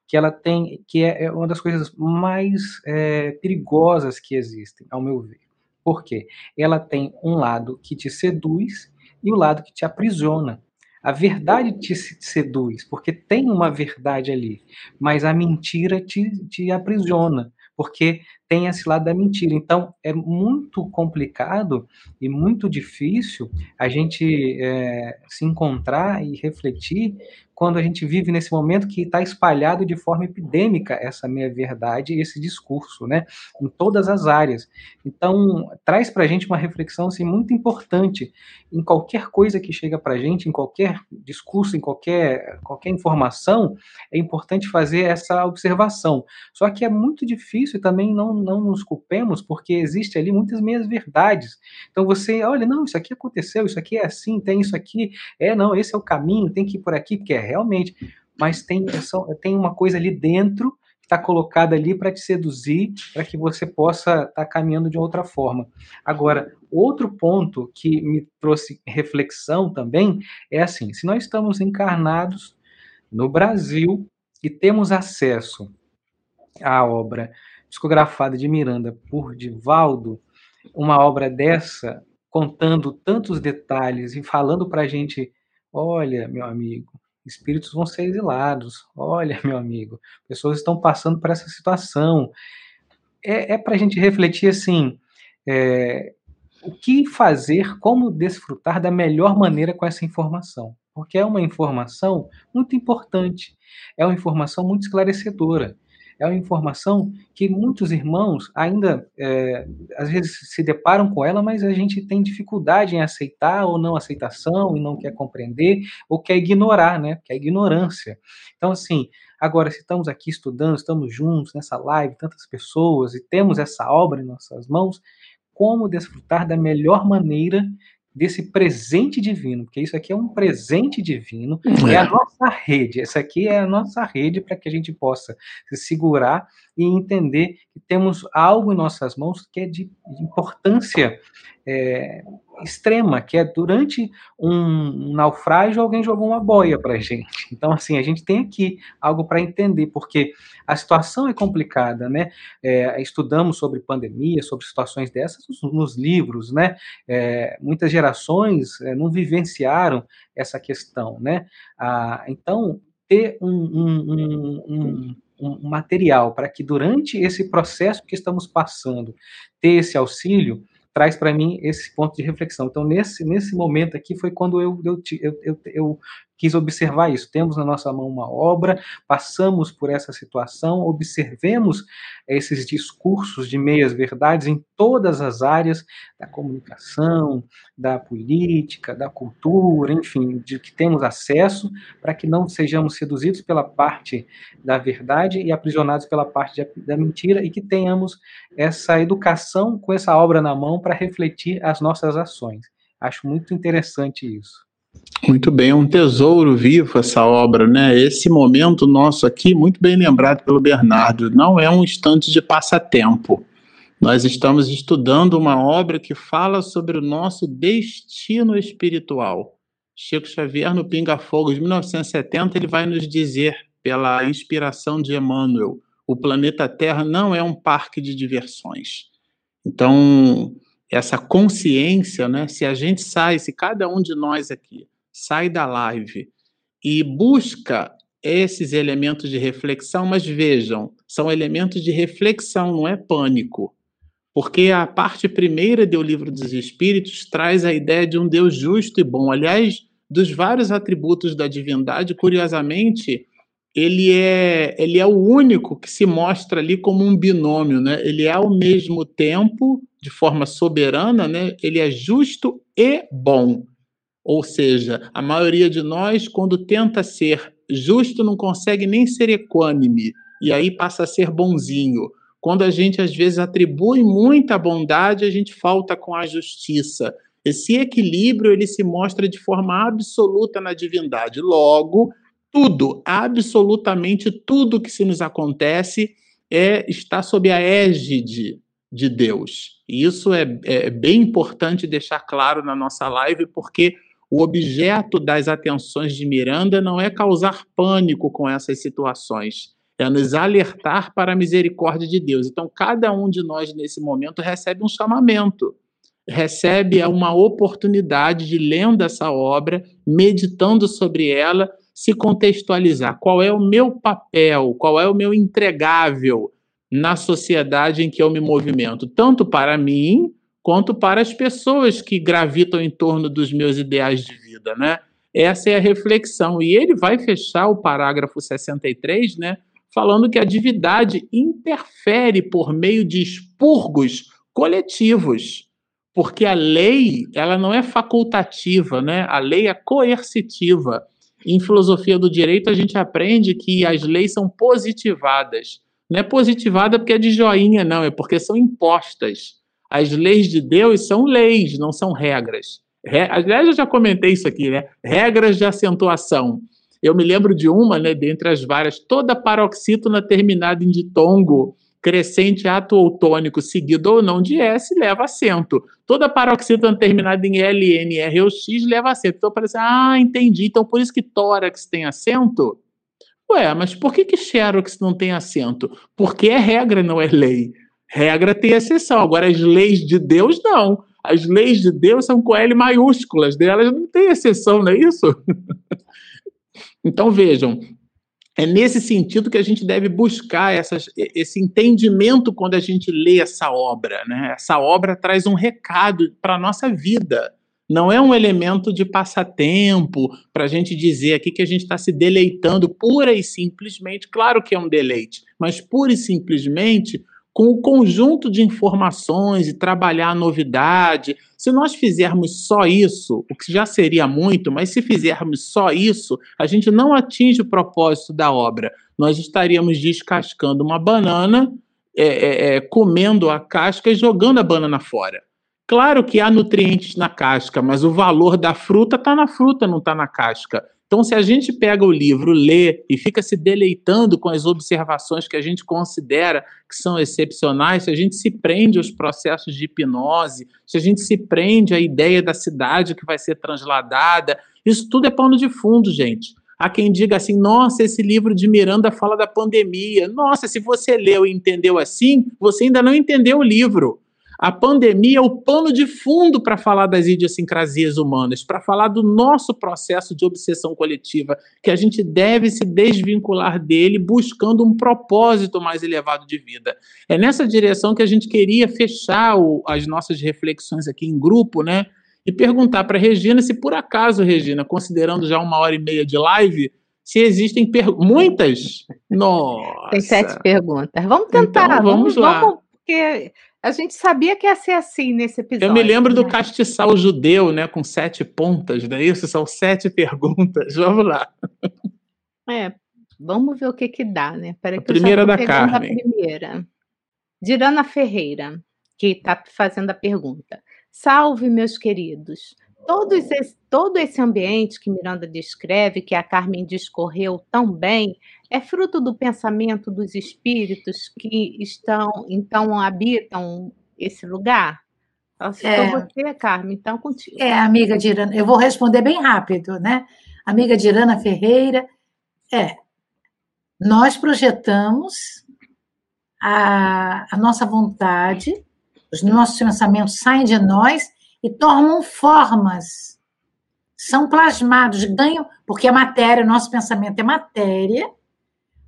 que ela tem, que é, é uma das coisas mais é, perigosas que existem, ao meu ver. Por quê? Ela tem um lado que te seduz e o lado que te aprisiona. A verdade te seduz, porque tem uma verdade ali, mas a mentira te, te aprisiona, porque tem esse lado da mentira. Então, é muito complicado e muito difícil a gente é, se encontrar e refletir quando a gente vive nesse momento que está espalhado de forma epidêmica essa meia-verdade e esse discurso, né, em todas as áreas. Então, traz para a gente uma reflexão assim, muito importante em qualquer coisa que chega para a gente, em qualquer discurso, em qualquer, qualquer informação, é importante fazer essa observação. Só que é muito difícil também não, não nos culpemos, porque existe ali muitas meias verdades. Então você, olha, não, isso aqui aconteceu, isso aqui é assim, tem isso aqui, é, não, esse é o caminho, tem que ir por aqui, porque é realmente. Mas tem, é tem uma coisa ali dentro que está colocada ali para te seduzir, para que você possa estar tá caminhando de outra forma. Agora, outro ponto que me trouxe reflexão também é assim: se nós estamos encarnados no Brasil e temos acesso à obra discografada de Miranda por Divaldo, uma obra dessa, contando tantos detalhes e falando para a gente: olha, meu amigo, espíritos vão ser exilados, olha, meu amigo, pessoas estão passando por essa situação. É, é para a gente refletir assim: é, o que fazer, como desfrutar da melhor maneira com essa informação. Porque é uma informação muito importante, é uma informação muito esclarecedora é uma informação que muitos irmãos ainda, é, às vezes, se deparam com ela, mas a gente tem dificuldade em aceitar ou não aceitação, e não quer compreender, ou quer ignorar, né? Que é ignorância. Então, assim, agora, se estamos aqui estudando, estamos juntos nessa live, tantas pessoas, e temos essa obra em nossas mãos, como desfrutar da melhor maneira desse presente divino, porque isso aqui é um presente divino, é, é. a nossa rede, essa aqui é a nossa rede para que a gente possa se segurar e entender que temos algo em nossas mãos que é de importância é, extrema, que é durante um naufrágio alguém jogou uma boia para a gente. Então, assim, a gente tem aqui algo para entender, porque a situação é complicada, né? É, estudamos sobre pandemia, sobre situações dessas nos, livros, né? É, muitas gerações é, não vivenciaram essa questão, né? Ah, então, ter um, um, um, um material para que durante esse processo que estamos passando, ter esse auxílio, traz para mim esse ponto de reflexão. Então, nesse, nesse momento aqui foi quando eu, eu, eu, eu, quis observar isso. Temos na nossa mão uma obra, passamos por essa situação, observemos esses discursos de meias verdades em todas as áreas da comunicação, da política, da cultura, enfim, de que temos acesso, para que não sejamos seduzidos pela parte da verdade e aprisionados pela parte da mentira e que tenhamos essa educação com essa obra na mão para refletir as nossas ações. Acho muito interessante isso. Muito bem, é um tesouro vivo essa obra, né? Esse momento nosso aqui, muito bem lembrado pelo Bernardo, não é um instante de passatempo. Nós estamos estudando uma obra que fala sobre o nosso destino espiritual. Chico Xavier, no Pinga Fogo de 1970, ele vai nos dizer, pela inspiração de Emmanuel, o planeta Terra não é um parque de diversões. Então, essa consciência, né? Se a gente sai, se cada um de nós aqui sai da live e busca esses elementos de reflexão, mas vejam, são elementos de reflexão, não é pânico. Porque a parte primeira do livro dos Espíritos traz a ideia de um Deus justo e bom. Aliás, dos vários atributos da divindade, curiosamente, ele é, ele é o único que se mostra ali como um binômio, né? Ele é ao mesmo tempo, de forma soberana, né? Ele é justo e bom. Ou seja, a maioria de nós, quando tenta ser justo, não consegue nem ser equânime, e aí passa a ser bonzinho. Quando a gente, às vezes, atribui muita bondade, a gente falta com a justiça. Esse equilíbrio ele se mostra de forma absoluta na divindade. Logo, tudo, absolutamente tudo que se nos acontece é está sob a égide de Deus. E isso é, é bem importante deixar claro na nossa live, porque o objeto das atenções de Miranda não é causar pânico com essas situações, é nos alertar para a misericórdia de Deus. Então, cada um de nós, nesse momento, recebe um chamamento, recebe uma oportunidade de, lendo essa obra, meditando sobre ela, se contextualizar. Qual é o meu papel, qual é o meu entregável na sociedade em que eu me movimento, tanto para mim quanto para as pessoas que gravitam em torno dos meus ideais de vida, né? Essa é a reflexão. E ele vai fechar o parágrafo 63, né, falando que a divindade interfere por meio de expurgos coletivos, porque a lei, ela não é facultativa, né? A lei é coercitiva. Em filosofia do direito, a gente aprende que as leis são positivadas, Não é positivada porque é de joinha, não, é porque são impostas. As leis de Deus são leis, não são regras. Re... Aliás, eu já comentei isso aqui, né? Regras de acentuação. Eu me lembro de uma, né, dentre as várias, toda paroxítona terminada em ditongo, crescente ato outônico seguido ou não de S leva acento. Toda paroxítona terminada em L, N, R ou X leva acento. Então parece, ah, entendi. Então por isso que tórax tem acento? Ué, mas por que que xerox não tem acento? Porque é regra, não é lei. Regra tem exceção. Agora as leis de Deus não. As leis de Deus são com L maiúsculas, delas não tem exceção, não é isso? Então, vejam, é nesse sentido que a gente deve buscar essas, esse entendimento quando a gente lê essa obra. Né? Essa obra traz um recado para a nossa vida. Não é um elemento de passatempo para a gente dizer aqui que a gente está se deleitando pura e simplesmente. Claro que é um deleite, mas pura e simplesmente com o conjunto de informações e trabalhar a novidade. Se nós fizermos só isso, o que já seria muito, mas se fizermos só isso, a gente não atinge o propósito da obra. Nós estaríamos descascando uma banana, é, é, é, comendo a casca e jogando a banana fora. Claro que há nutrientes na casca, mas o valor da fruta está na fruta, não está na casca. Então, se a gente pega o livro, lê e fica se deleitando com as observações que a gente considera que são excepcionais, se a gente se prende aos processos de hipnose, se a gente se prende à ideia da cidade que vai ser transladada, isso tudo é pano de fundo, gente. Há quem diga assim: nossa, esse livro de Miranda fala da pandemia. Nossa, se você leu e entendeu assim, você ainda não entendeu o livro. A pandemia é o pano de fundo para falar das idiosincrasias humanas, para falar do nosso processo de obsessão coletiva, que a gente deve se desvincular dele buscando um propósito mais elevado de vida. É nessa direção que a gente queria fechar o, as nossas reflexões aqui em grupo, né? E perguntar para Regina se por acaso, Regina, considerando já uma hora e meia de live, se existem muitas. Nossa. Tem sete perguntas. Vamos tentar. Então, vamos, vamos lá. Vamos, porque a gente sabia que ia ser assim nesse episódio. Eu me lembro né? do castiçal judeu, né, com sete pontas, não é isso? São sete perguntas. Vamos lá. É, vamos ver o que que dá, né? A primeira da Carmen. A primeira. Dirana Ferreira, que está fazendo a pergunta. Salve, meus queridos. Todos esse, todo esse ambiente que Miranda descreve, que a Carmen discorreu tão bem, é fruto do pensamento dos espíritos que estão, então, habitam esse lugar? É você, Carmen, então contigo. É, amiga Dirana, eu vou responder bem rápido, né? Amiga Dirana Ferreira, é, nós projetamos a, a nossa vontade, os nossos pensamentos saem de nós e tomam formas, são plasmados, ganham, porque a matéria, nosso pensamento é matéria,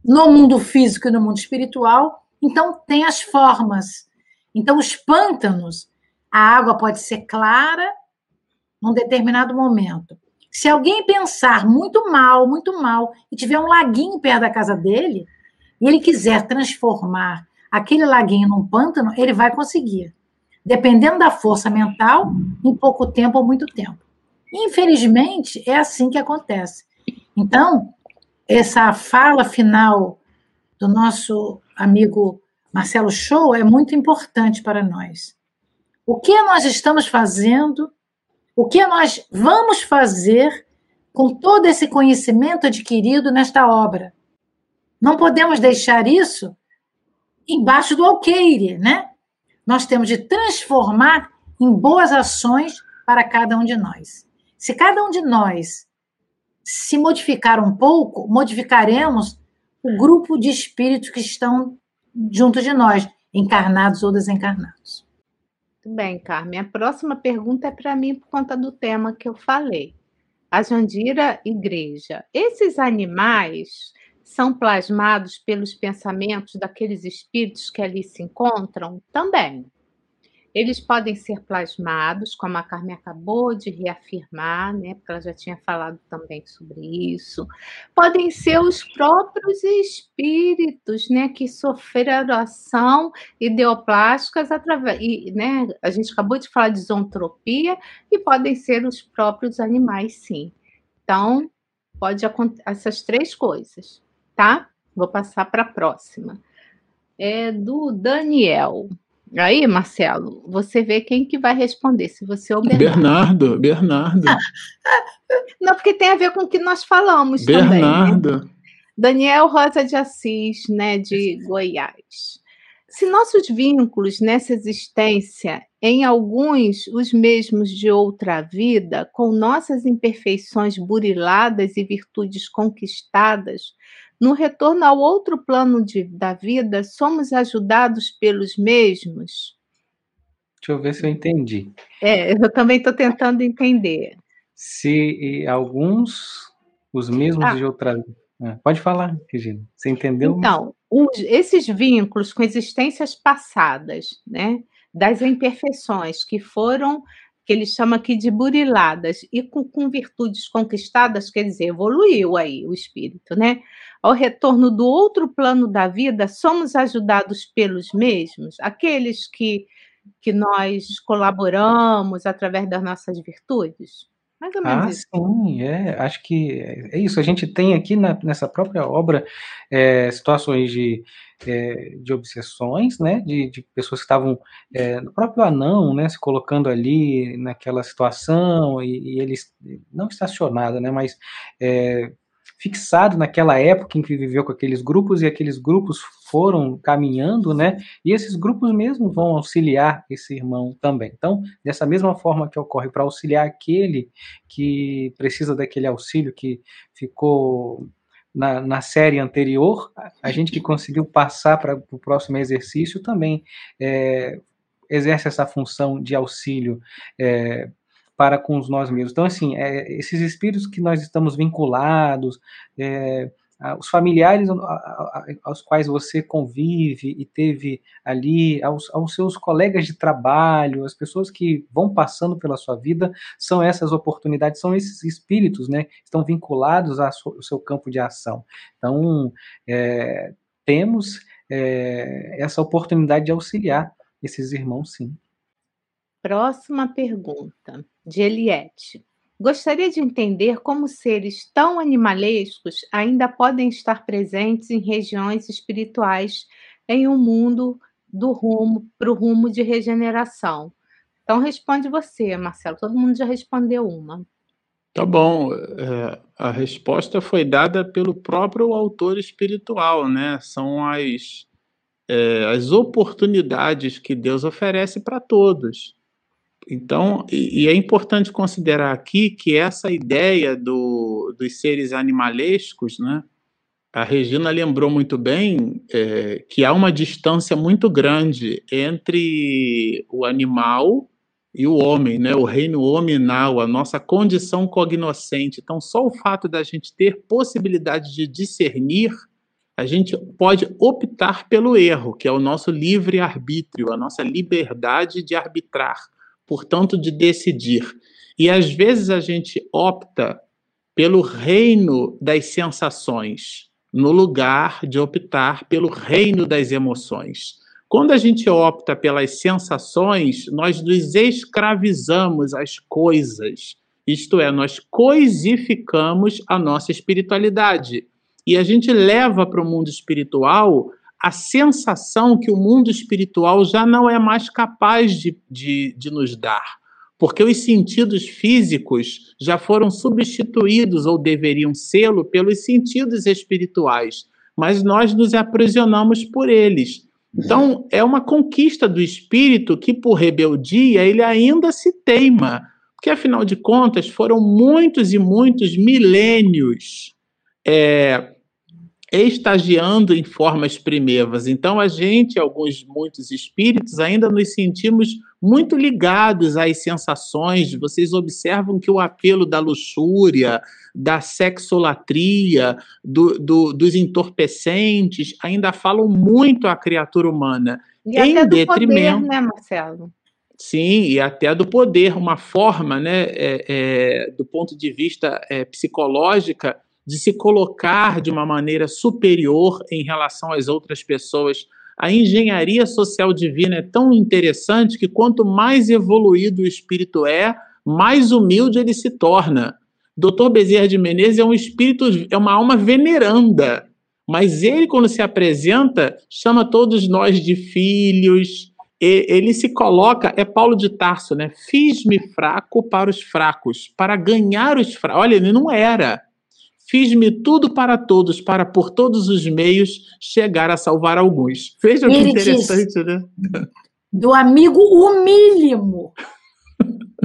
no mundo físico e no mundo espiritual, então tem as formas. Então, os pântanos, a água pode ser clara num determinado momento. Se alguém pensar muito mal, muito mal, e tiver um laguinho perto da casa dele, e ele quiser transformar aquele laguinho num pântano, ele vai conseguir dependendo da força mental, em pouco tempo ou muito tempo. Infelizmente, é assim que acontece. Então, essa fala final do nosso amigo Marcelo Show é muito importante para nós. O que nós estamos fazendo, o que nós vamos fazer com todo esse conhecimento adquirido nesta obra? Não podemos deixar isso embaixo do alqueire, né? nós temos de transformar em boas ações para cada um de nós. Se cada um de nós se modificar um pouco, modificaremos o grupo de espíritos que estão junto de nós, encarnados ou desencarnados. Muito bem, Carmen. A próxima pergunta é para mim por conta do tema que eu falei. A Jandira Igreja. Esses animais são plasmados pelos pensamentos daqueles espíritos que ali se encontram? Também. Eles podem ser plasmados, como a Carmen acabou de reafirmar, né? Porque ela já tinha falado também sobre isso. Podem ser os próprios espíritos, né? Que sofreram ação ideoplásticas através, e, né? A gente acabou de falar de zontropia e podem ser os próprios animais, sim. Então, pode acontecer essas três coisas tá? Vou passar para a próxima. é do Daniel. Aí, Marcelo, você vê quem que vai responder, se você ou Bernardo. Bernardo, Bernardo. Não, porque tem a ver com o que nós falamos Bernardo. também. Né? Daniel Rosa de Assis, né, de Goiás. Se nossos vínculos nessa existência, em alguns os mesmos de outra vida, com nossas imperfeições buriladas e virtudes conquistadas, no retorno ao outro plano de, da vida, somos ajudados pelos mesmos? Deixa eu ver se eu entendi. É, eu também estou tentando entender. Se alguns, os mesmos ah. de outra. Ah, pode falar, Regina. Você entendeu? Então, os, esses vínculos com existências passadas, né, das imperfeições que foram que ele chama aqui de buriladas, e com, com, virtudes conquistadas, quer dizer, evoluiu aí o espírito, né? Ao retorno do outro plano da vida, somos ajudados pelos mesmos, aqueles que, que nós colaboramos através das nossas virtudes? Mais ou menos ah, isso. sim, é, acho que é isso. A gente tem aqui na, nessa própria obra é, situações de, é, de obsessões, né, de, de pessoas que estavam é, no próprio anão, né, se colocando ali naquela situação e, e eles não estacionado, né, mas é, fixado naquela época em que viveu com aqueles grupos e aqueles grupos foram caminhando, né? E esses grupos mesmo vão auxiliar esse irmão também. Então, dessa mesma forma que ocorre para auxiliar aquele que precisa daquele auxílio que ficou na, na, série anterior, a gente que conseguiu passar para o próximo exercício também é, exerce essa função de auxílio é, para com nós mesmos. Então, assim, é, esses espíritos que nós estamos vinculados, é, os familiares aos quais você convive e teve ali, aos, aos, seus colegas de trabalho, as pessoas que vão passando pela sua vida, são essas oportunidades, são esses espíritos, né? Estão vinculados ao seu campo de ação. Então, é, temos é, essa oportunidade de auxiliar esses irmãos, sim. Próxima pergunta, de Eliette. Gostaria de entender como seres tão animalescos ainda podem estar presentes em regiões espirituais em um mundo do rumo para o rumo de regeneração. Então responde você, Marcelo. Todo mundo já respondeu uma. Tá bom. É, a resposta foi dada pelo próprio autor espiritual, né? São as, é, as oportunidades que Deus oferece para todos. Então, e, e, é importante considerar aqui que essa ideia do, dos seres animalescos, né? A Regina lembrou muito bem é, que há uma distância muito grande entre o animal e o homem, né? O reino hominal, a nossa condição cognoscente. Então, só o fato da gente ter possibilidade de discernir, a gente pode optar pelo erro, que é o nosso livre arbítrio, a nossa liberdade de arbitrar portanto, de decidir. E às vezes a gente opta pelo reino das sensações, no lugar de optar pelo reino das emoções. Quando a gente opta pelas sensações, nós nos escravizamos às coisas, isto é, nós coisificamos a nossa espiritualidade. E a gente leva para o mundo espiritual a sensação que o mundo espiritual já não é mais capaz de, de, de nos dar. Porque os sentidos físicos já foram substituídos, ou deveriam sê-lo, pelos sentidos espirituais, mas nós nos aprisionamos por eles. Então, é uma conquista do espírito que, por rebeldia, ele ainda se teima. Porque, afinal de contas, foram muitos e muitos milênios é, estagiando em formas primevas. Então, a gente, alguns, muitos espíritos, ainda nos sentimos muito ligados às sensações. Vocês observam que o apelo da luxúria, da sexolatria, do, do, dos entorpecentes, ainda falam muito à criatura humana. E em até detrimento. Do poder, né, Marcelo? Sim, e até do poder, uma forma, né, é, é, do ponto de vista é, psicológica, de se colocar de uma maneira superior em relação às outras pessoas. A engenharia social divina é tão interessante que quanto mais evoluído o espírito é, mais humilde ele se torna. Dr. Bezerra de Menezes é um espírito, é uma alma veneranda, Mas ele, quando se apresenta, chama todos nós de filhos. ele se coloca, é Paulo de Tarso, né? Fiz-me fraco para os fracos, para ganhar os fracos. Olha, ele não era. Fiz-me tudo para todos, para por todos os meios chegar a salvar alguns. Veja que interessante, diz, né? Do amigo humílimo.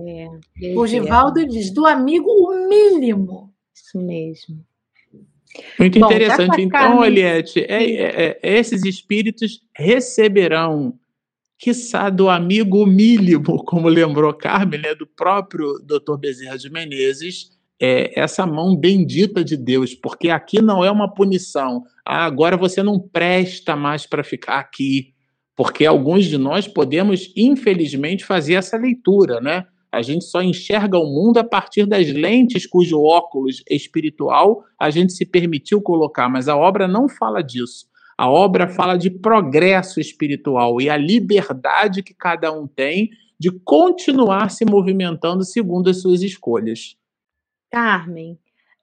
É, o Givaldo é. diz, do amigo humílimo. Isso mesmo. Muito Bom, interessante. Então. Eliette, é, é, é, esses espíritos receberão, quiçá, do amigo humílimo, como lembrou Carmen, né, do próprio Dr. Bezerra de Menezes, é, essa mão bendita de Deus, porque aqui não é uma punição. Ah, agora você não presta mais para ficar aqui, porque alguns de nós podemos, infelizmente, fazer essa leitura, né? A gente só enxerga o mundo a partir das lentes cujo óculos espiritual a gente se permitiu colocar, mas a obra não fala disso. A obra fala de progresso espiritual e a liberdade que cada um tem de continuar se movimentando segundo as suas escolhas. Carmen,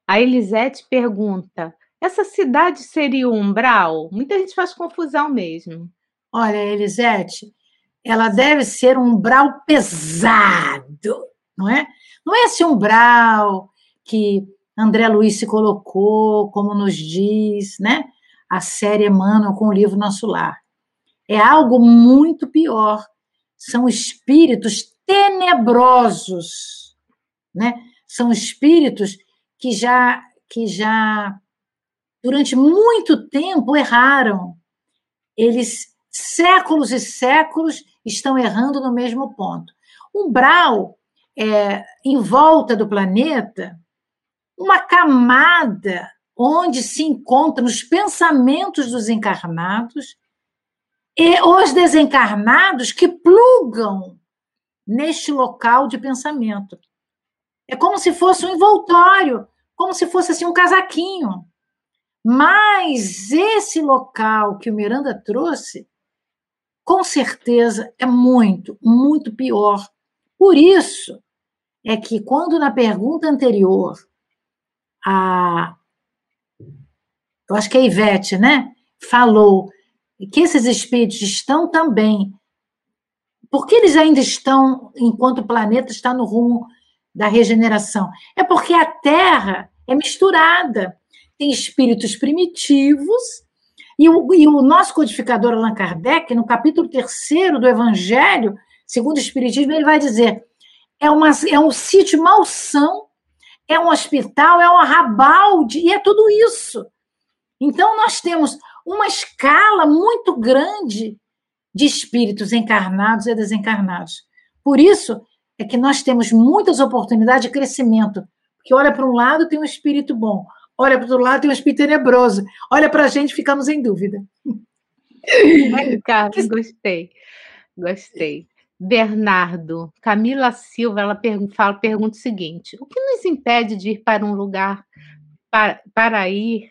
a Elisete pergunta: essa cidade seria o umbral? Muita gente faz confusão mesmo. Olha, Elisete, ela deve ser um umbral pesado, não é? Não é esse umbral que André Luiz se colocou, como nos diz, né? A série Emmanuel com o livro Nosso Lar. É algo muito pior. São espíritos tenebrosos, né? São espíritos que já que já durante muito tempo erraram. Eles séculos e séculos estão errando no mesmo ponto. Umbral é, em volta do planeta, uma camada onde se encontram os pensamentos dos encarnados e os desencarnados que plugam neste local de pensamento. É como se fosse um envoltório, como se fosse assim um casaquinho. Mas esse local que o Miranda trouxe com certeza é muito, muito pior. Por isso é que quando na pergunta anterior a eu acho que a Ivete, né, falou que esses espíritos estão também por que eles ainda estão enquanto o planeta está no rumo da regeneração? É porque a Terra é misturada. Tem espíritos primitivos e o, e o nosso codificador Allan Kardec, no capítulo terceiro do Evangelho, segundo o Espiritismo, ele vai dizer: é, uma, é um sítio malsão, é um hospital, é um arrabalde, e é tudo isso. Então, nós temos uma escala muito grande de espíritos encarnados e desencarnados. Por isso é que nós temos muitas oportunidades de crescimento. Porque olha para um lado tem um espírito bom, olha para o outro lado, tem um espírito tenebroso. Olha para a gente, ficamos em dúvida. Carlos, gostei. Gostei. Bernardo, Camila Silva, ela pergunta, fala, pergunta o seguinte: o que nos impede de ir para um lugar para, para ir?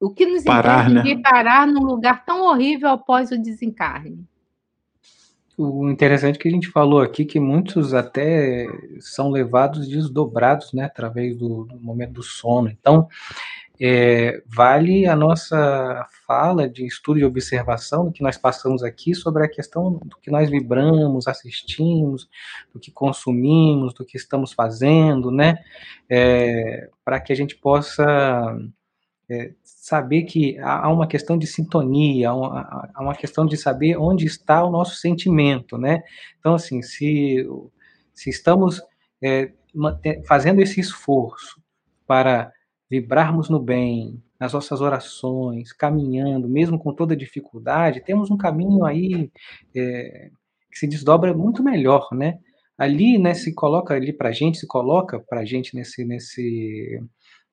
O que nos parar, impede né? de ir parar num lugar tão horrível após o desencarne? O interessante é que a gente falou aqui que muitos até são levados desdobrados, né, através do, do momento do sono. Então, é, vale a nossa fala de estudo e observação do que nós passamos aqui sobre a questão do que nós vibramos, assistimos, do que consumimos, do que estamos fazendo, né, é, para que a gente possa é, saber que há uma questão de sintonia, há uma questão de saber onde está o nosso sentimento, né? Então, assim, se, se estamos é, fazendo esse esforço para vibrarmos no bem, nas nossas orações, caminhando, mesmo com toda dificuldade, temos um caminho aí é, que se desdobra muito melhor, né? Ali, né, se coloca ali para gente, se coloca para gente nesse, nesse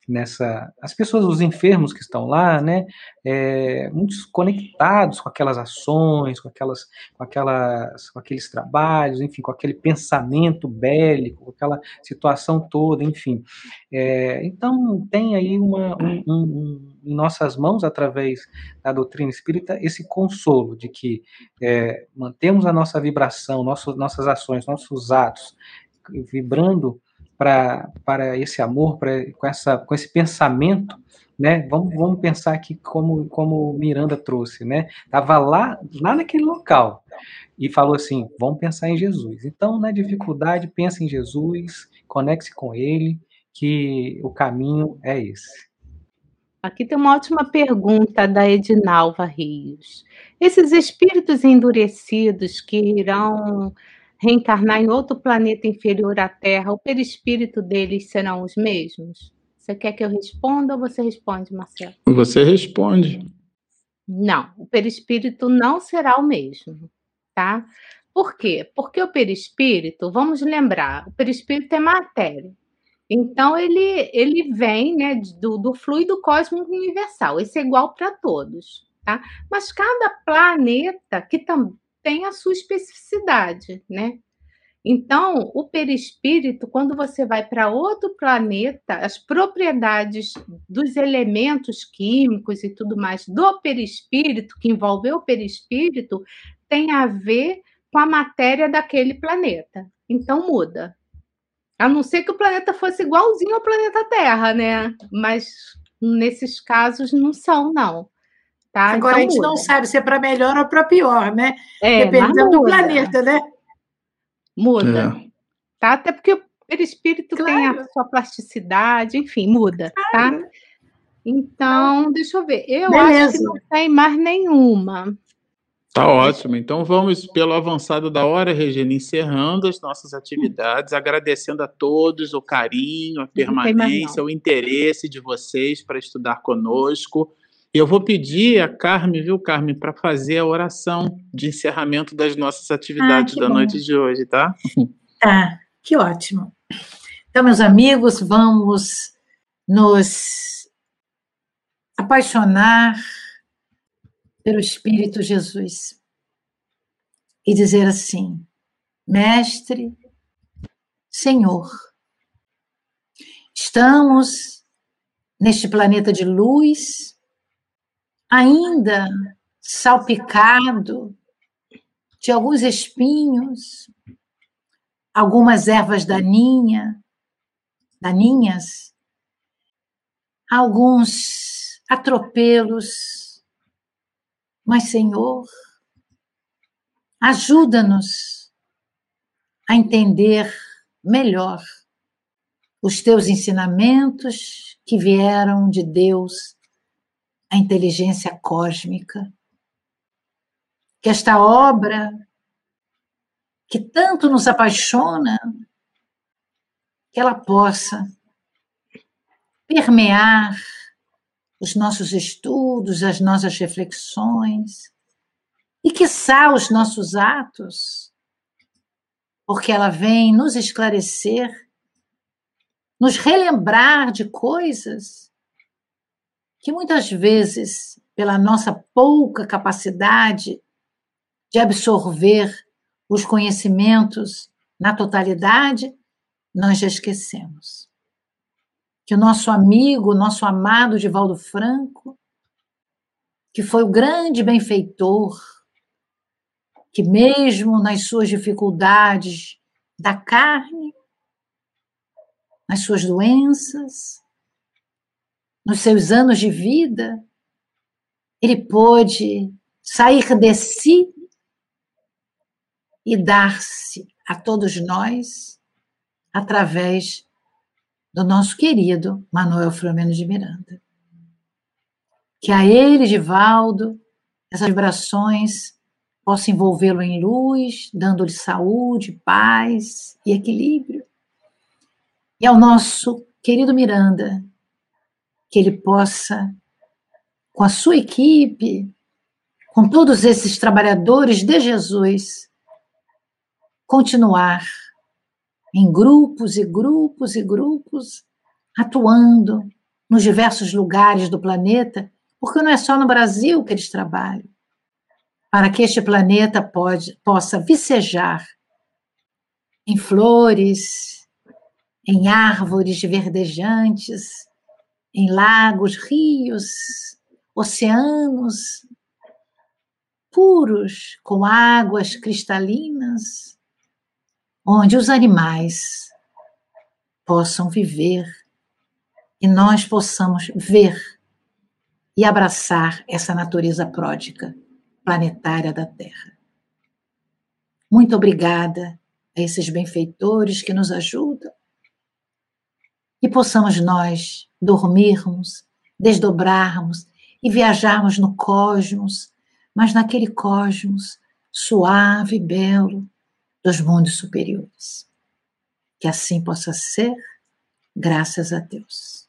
nessa as pessoas os enfermos que estão lá né é, muitos conectados com aquelas ações com aquelas com aquelas com aqueles trabalhos enfim com aquele pensamento bélico com aquela situação toda enfim. É, então tem aí uma um, um, um, em nossas mãos através da doutrina espírita esse consolo de que é, mantemos a nossa vibração nossos, nossas ações nossos atos vibrando para esse amor, pra, com, essa, com esse pensamento, né? Vamos, vamos pensar aqui como, como Miranda trouxe, né? Estava lá, lá naquele local e falou assim: vamos pensar em Jesus. Então, na dificuldade, pense em Jesus, conecte-se com Ele, que o caminho é esse. Aqui tem uma ótima pergunta da Edinalva Rios. Esses espíritos endurecidos que irão reencarnar em outro planeta inferior à Terra, o perispírito deles serão os mesmos? Você quer que eu responda ou você responde, Marcelo? Você responde. Não, o perispírito não será o mesmo, tá? Por quê? Porque o perispírito, vamos lembrar, o perispírito é matéria. Então, ele, ele vem né, do, do fluido cósmico universal. Esse é igual para todos, tá? Mas cada planeta que também tem a sua especificidade, né? Então, o perispírito, quando você vai para outro planeta, as propriedades dos elementos químicos e tudo mais do perispírito, que envolveu o perispírito, tem a ver com a matéria daquele planeta. Então, muda. A não ser que o planeta fosse igualzinho ao planeta Terra, né? Mas nesses casos não são, não. Tá? Agora então, a gente muda. não sabe se é para melhor ou para pior, né? É, Dependendo do planeta, né? Muda. É. Tá? Até porque o perispírito claro. tem a sua plasticidade, enfim, muda, tá? claro. tá? Então, deixa eu ver. Eu Beleza. acho que não tem mais nenhuma. Tá ótimo. Então vamos pelo avançado da hora, Regina, encerrando as nossas atividades, agradecendo a todos o carinho, a permanência, o interesse de vocês para estudar conosco. E eu vou pedir a Carmen, viu, Carmen, para fazer a oração de encerramento das nossas atividades ah, da bom. noite de hoje, tá? Tá, que ótimo. Então, meus amigos, vamos nos apaixonar pelo Espírito Jesus e dizer assim: Mestre, Senhor, estamos neste planeta de luz, ainda salpicado de alguns espinhos, algumas ervas daninha, daninhas, alguns atropelos. Mas, Senhor, ajuda-nos a entender melhor os teus ensinamentos que vieram de Deus, a inteligência cósmica. Que esta obra, que tanto nos apaixona, que ela possa permear os nossos estudos, as nossas reflexões e, quiçá, os nossos atos, porque ela vem nos esclarecer, nos relembrar de coisas que muitas vezes, pela nossa pouca capacidade de absorver os conhecimentos na totalidade, nós já esquecemos. Que o nosso amigo, nosso amado Divaldo Franco, que foi o grande benfeitor, que mesmo nas suas dificuldades da carne, nas suas doenças, nos seus anos de vida, ele pôde sair de si e dar-se a todos nós através do nosso querido Manuel Filomeno de Miranda. Que a ele, Divaldo, essas vibrações possam envolvê-lo em luz, dando-lhe saúde, paz e equilíbrio. E ao nosso querido Miranda, que ele possa, com a sua equipe, com todos esses trabalhadores de Jesus, continuar em grupos e grupos e grupos, atuando nos diversos lugares do planeta, porque não é só no Brasil que eles trabalham, para que este planeta pode, possa vicejar em flores, em árvores verdejantes, em lagos, rios, oceanos puros, com águas cristalinas, onde os animais possam viver e nós possamos ver e abraçar essa natureza pródica planetária da Terra. Muito obrigada a esses benfeitores que nos ajudam e possamos nós dormirmos, desdobrarmos e viajarmos no cosmos, mas naquele cosmos suave e belo dos mundos superiores. Que assim possa ser, graças a Deus.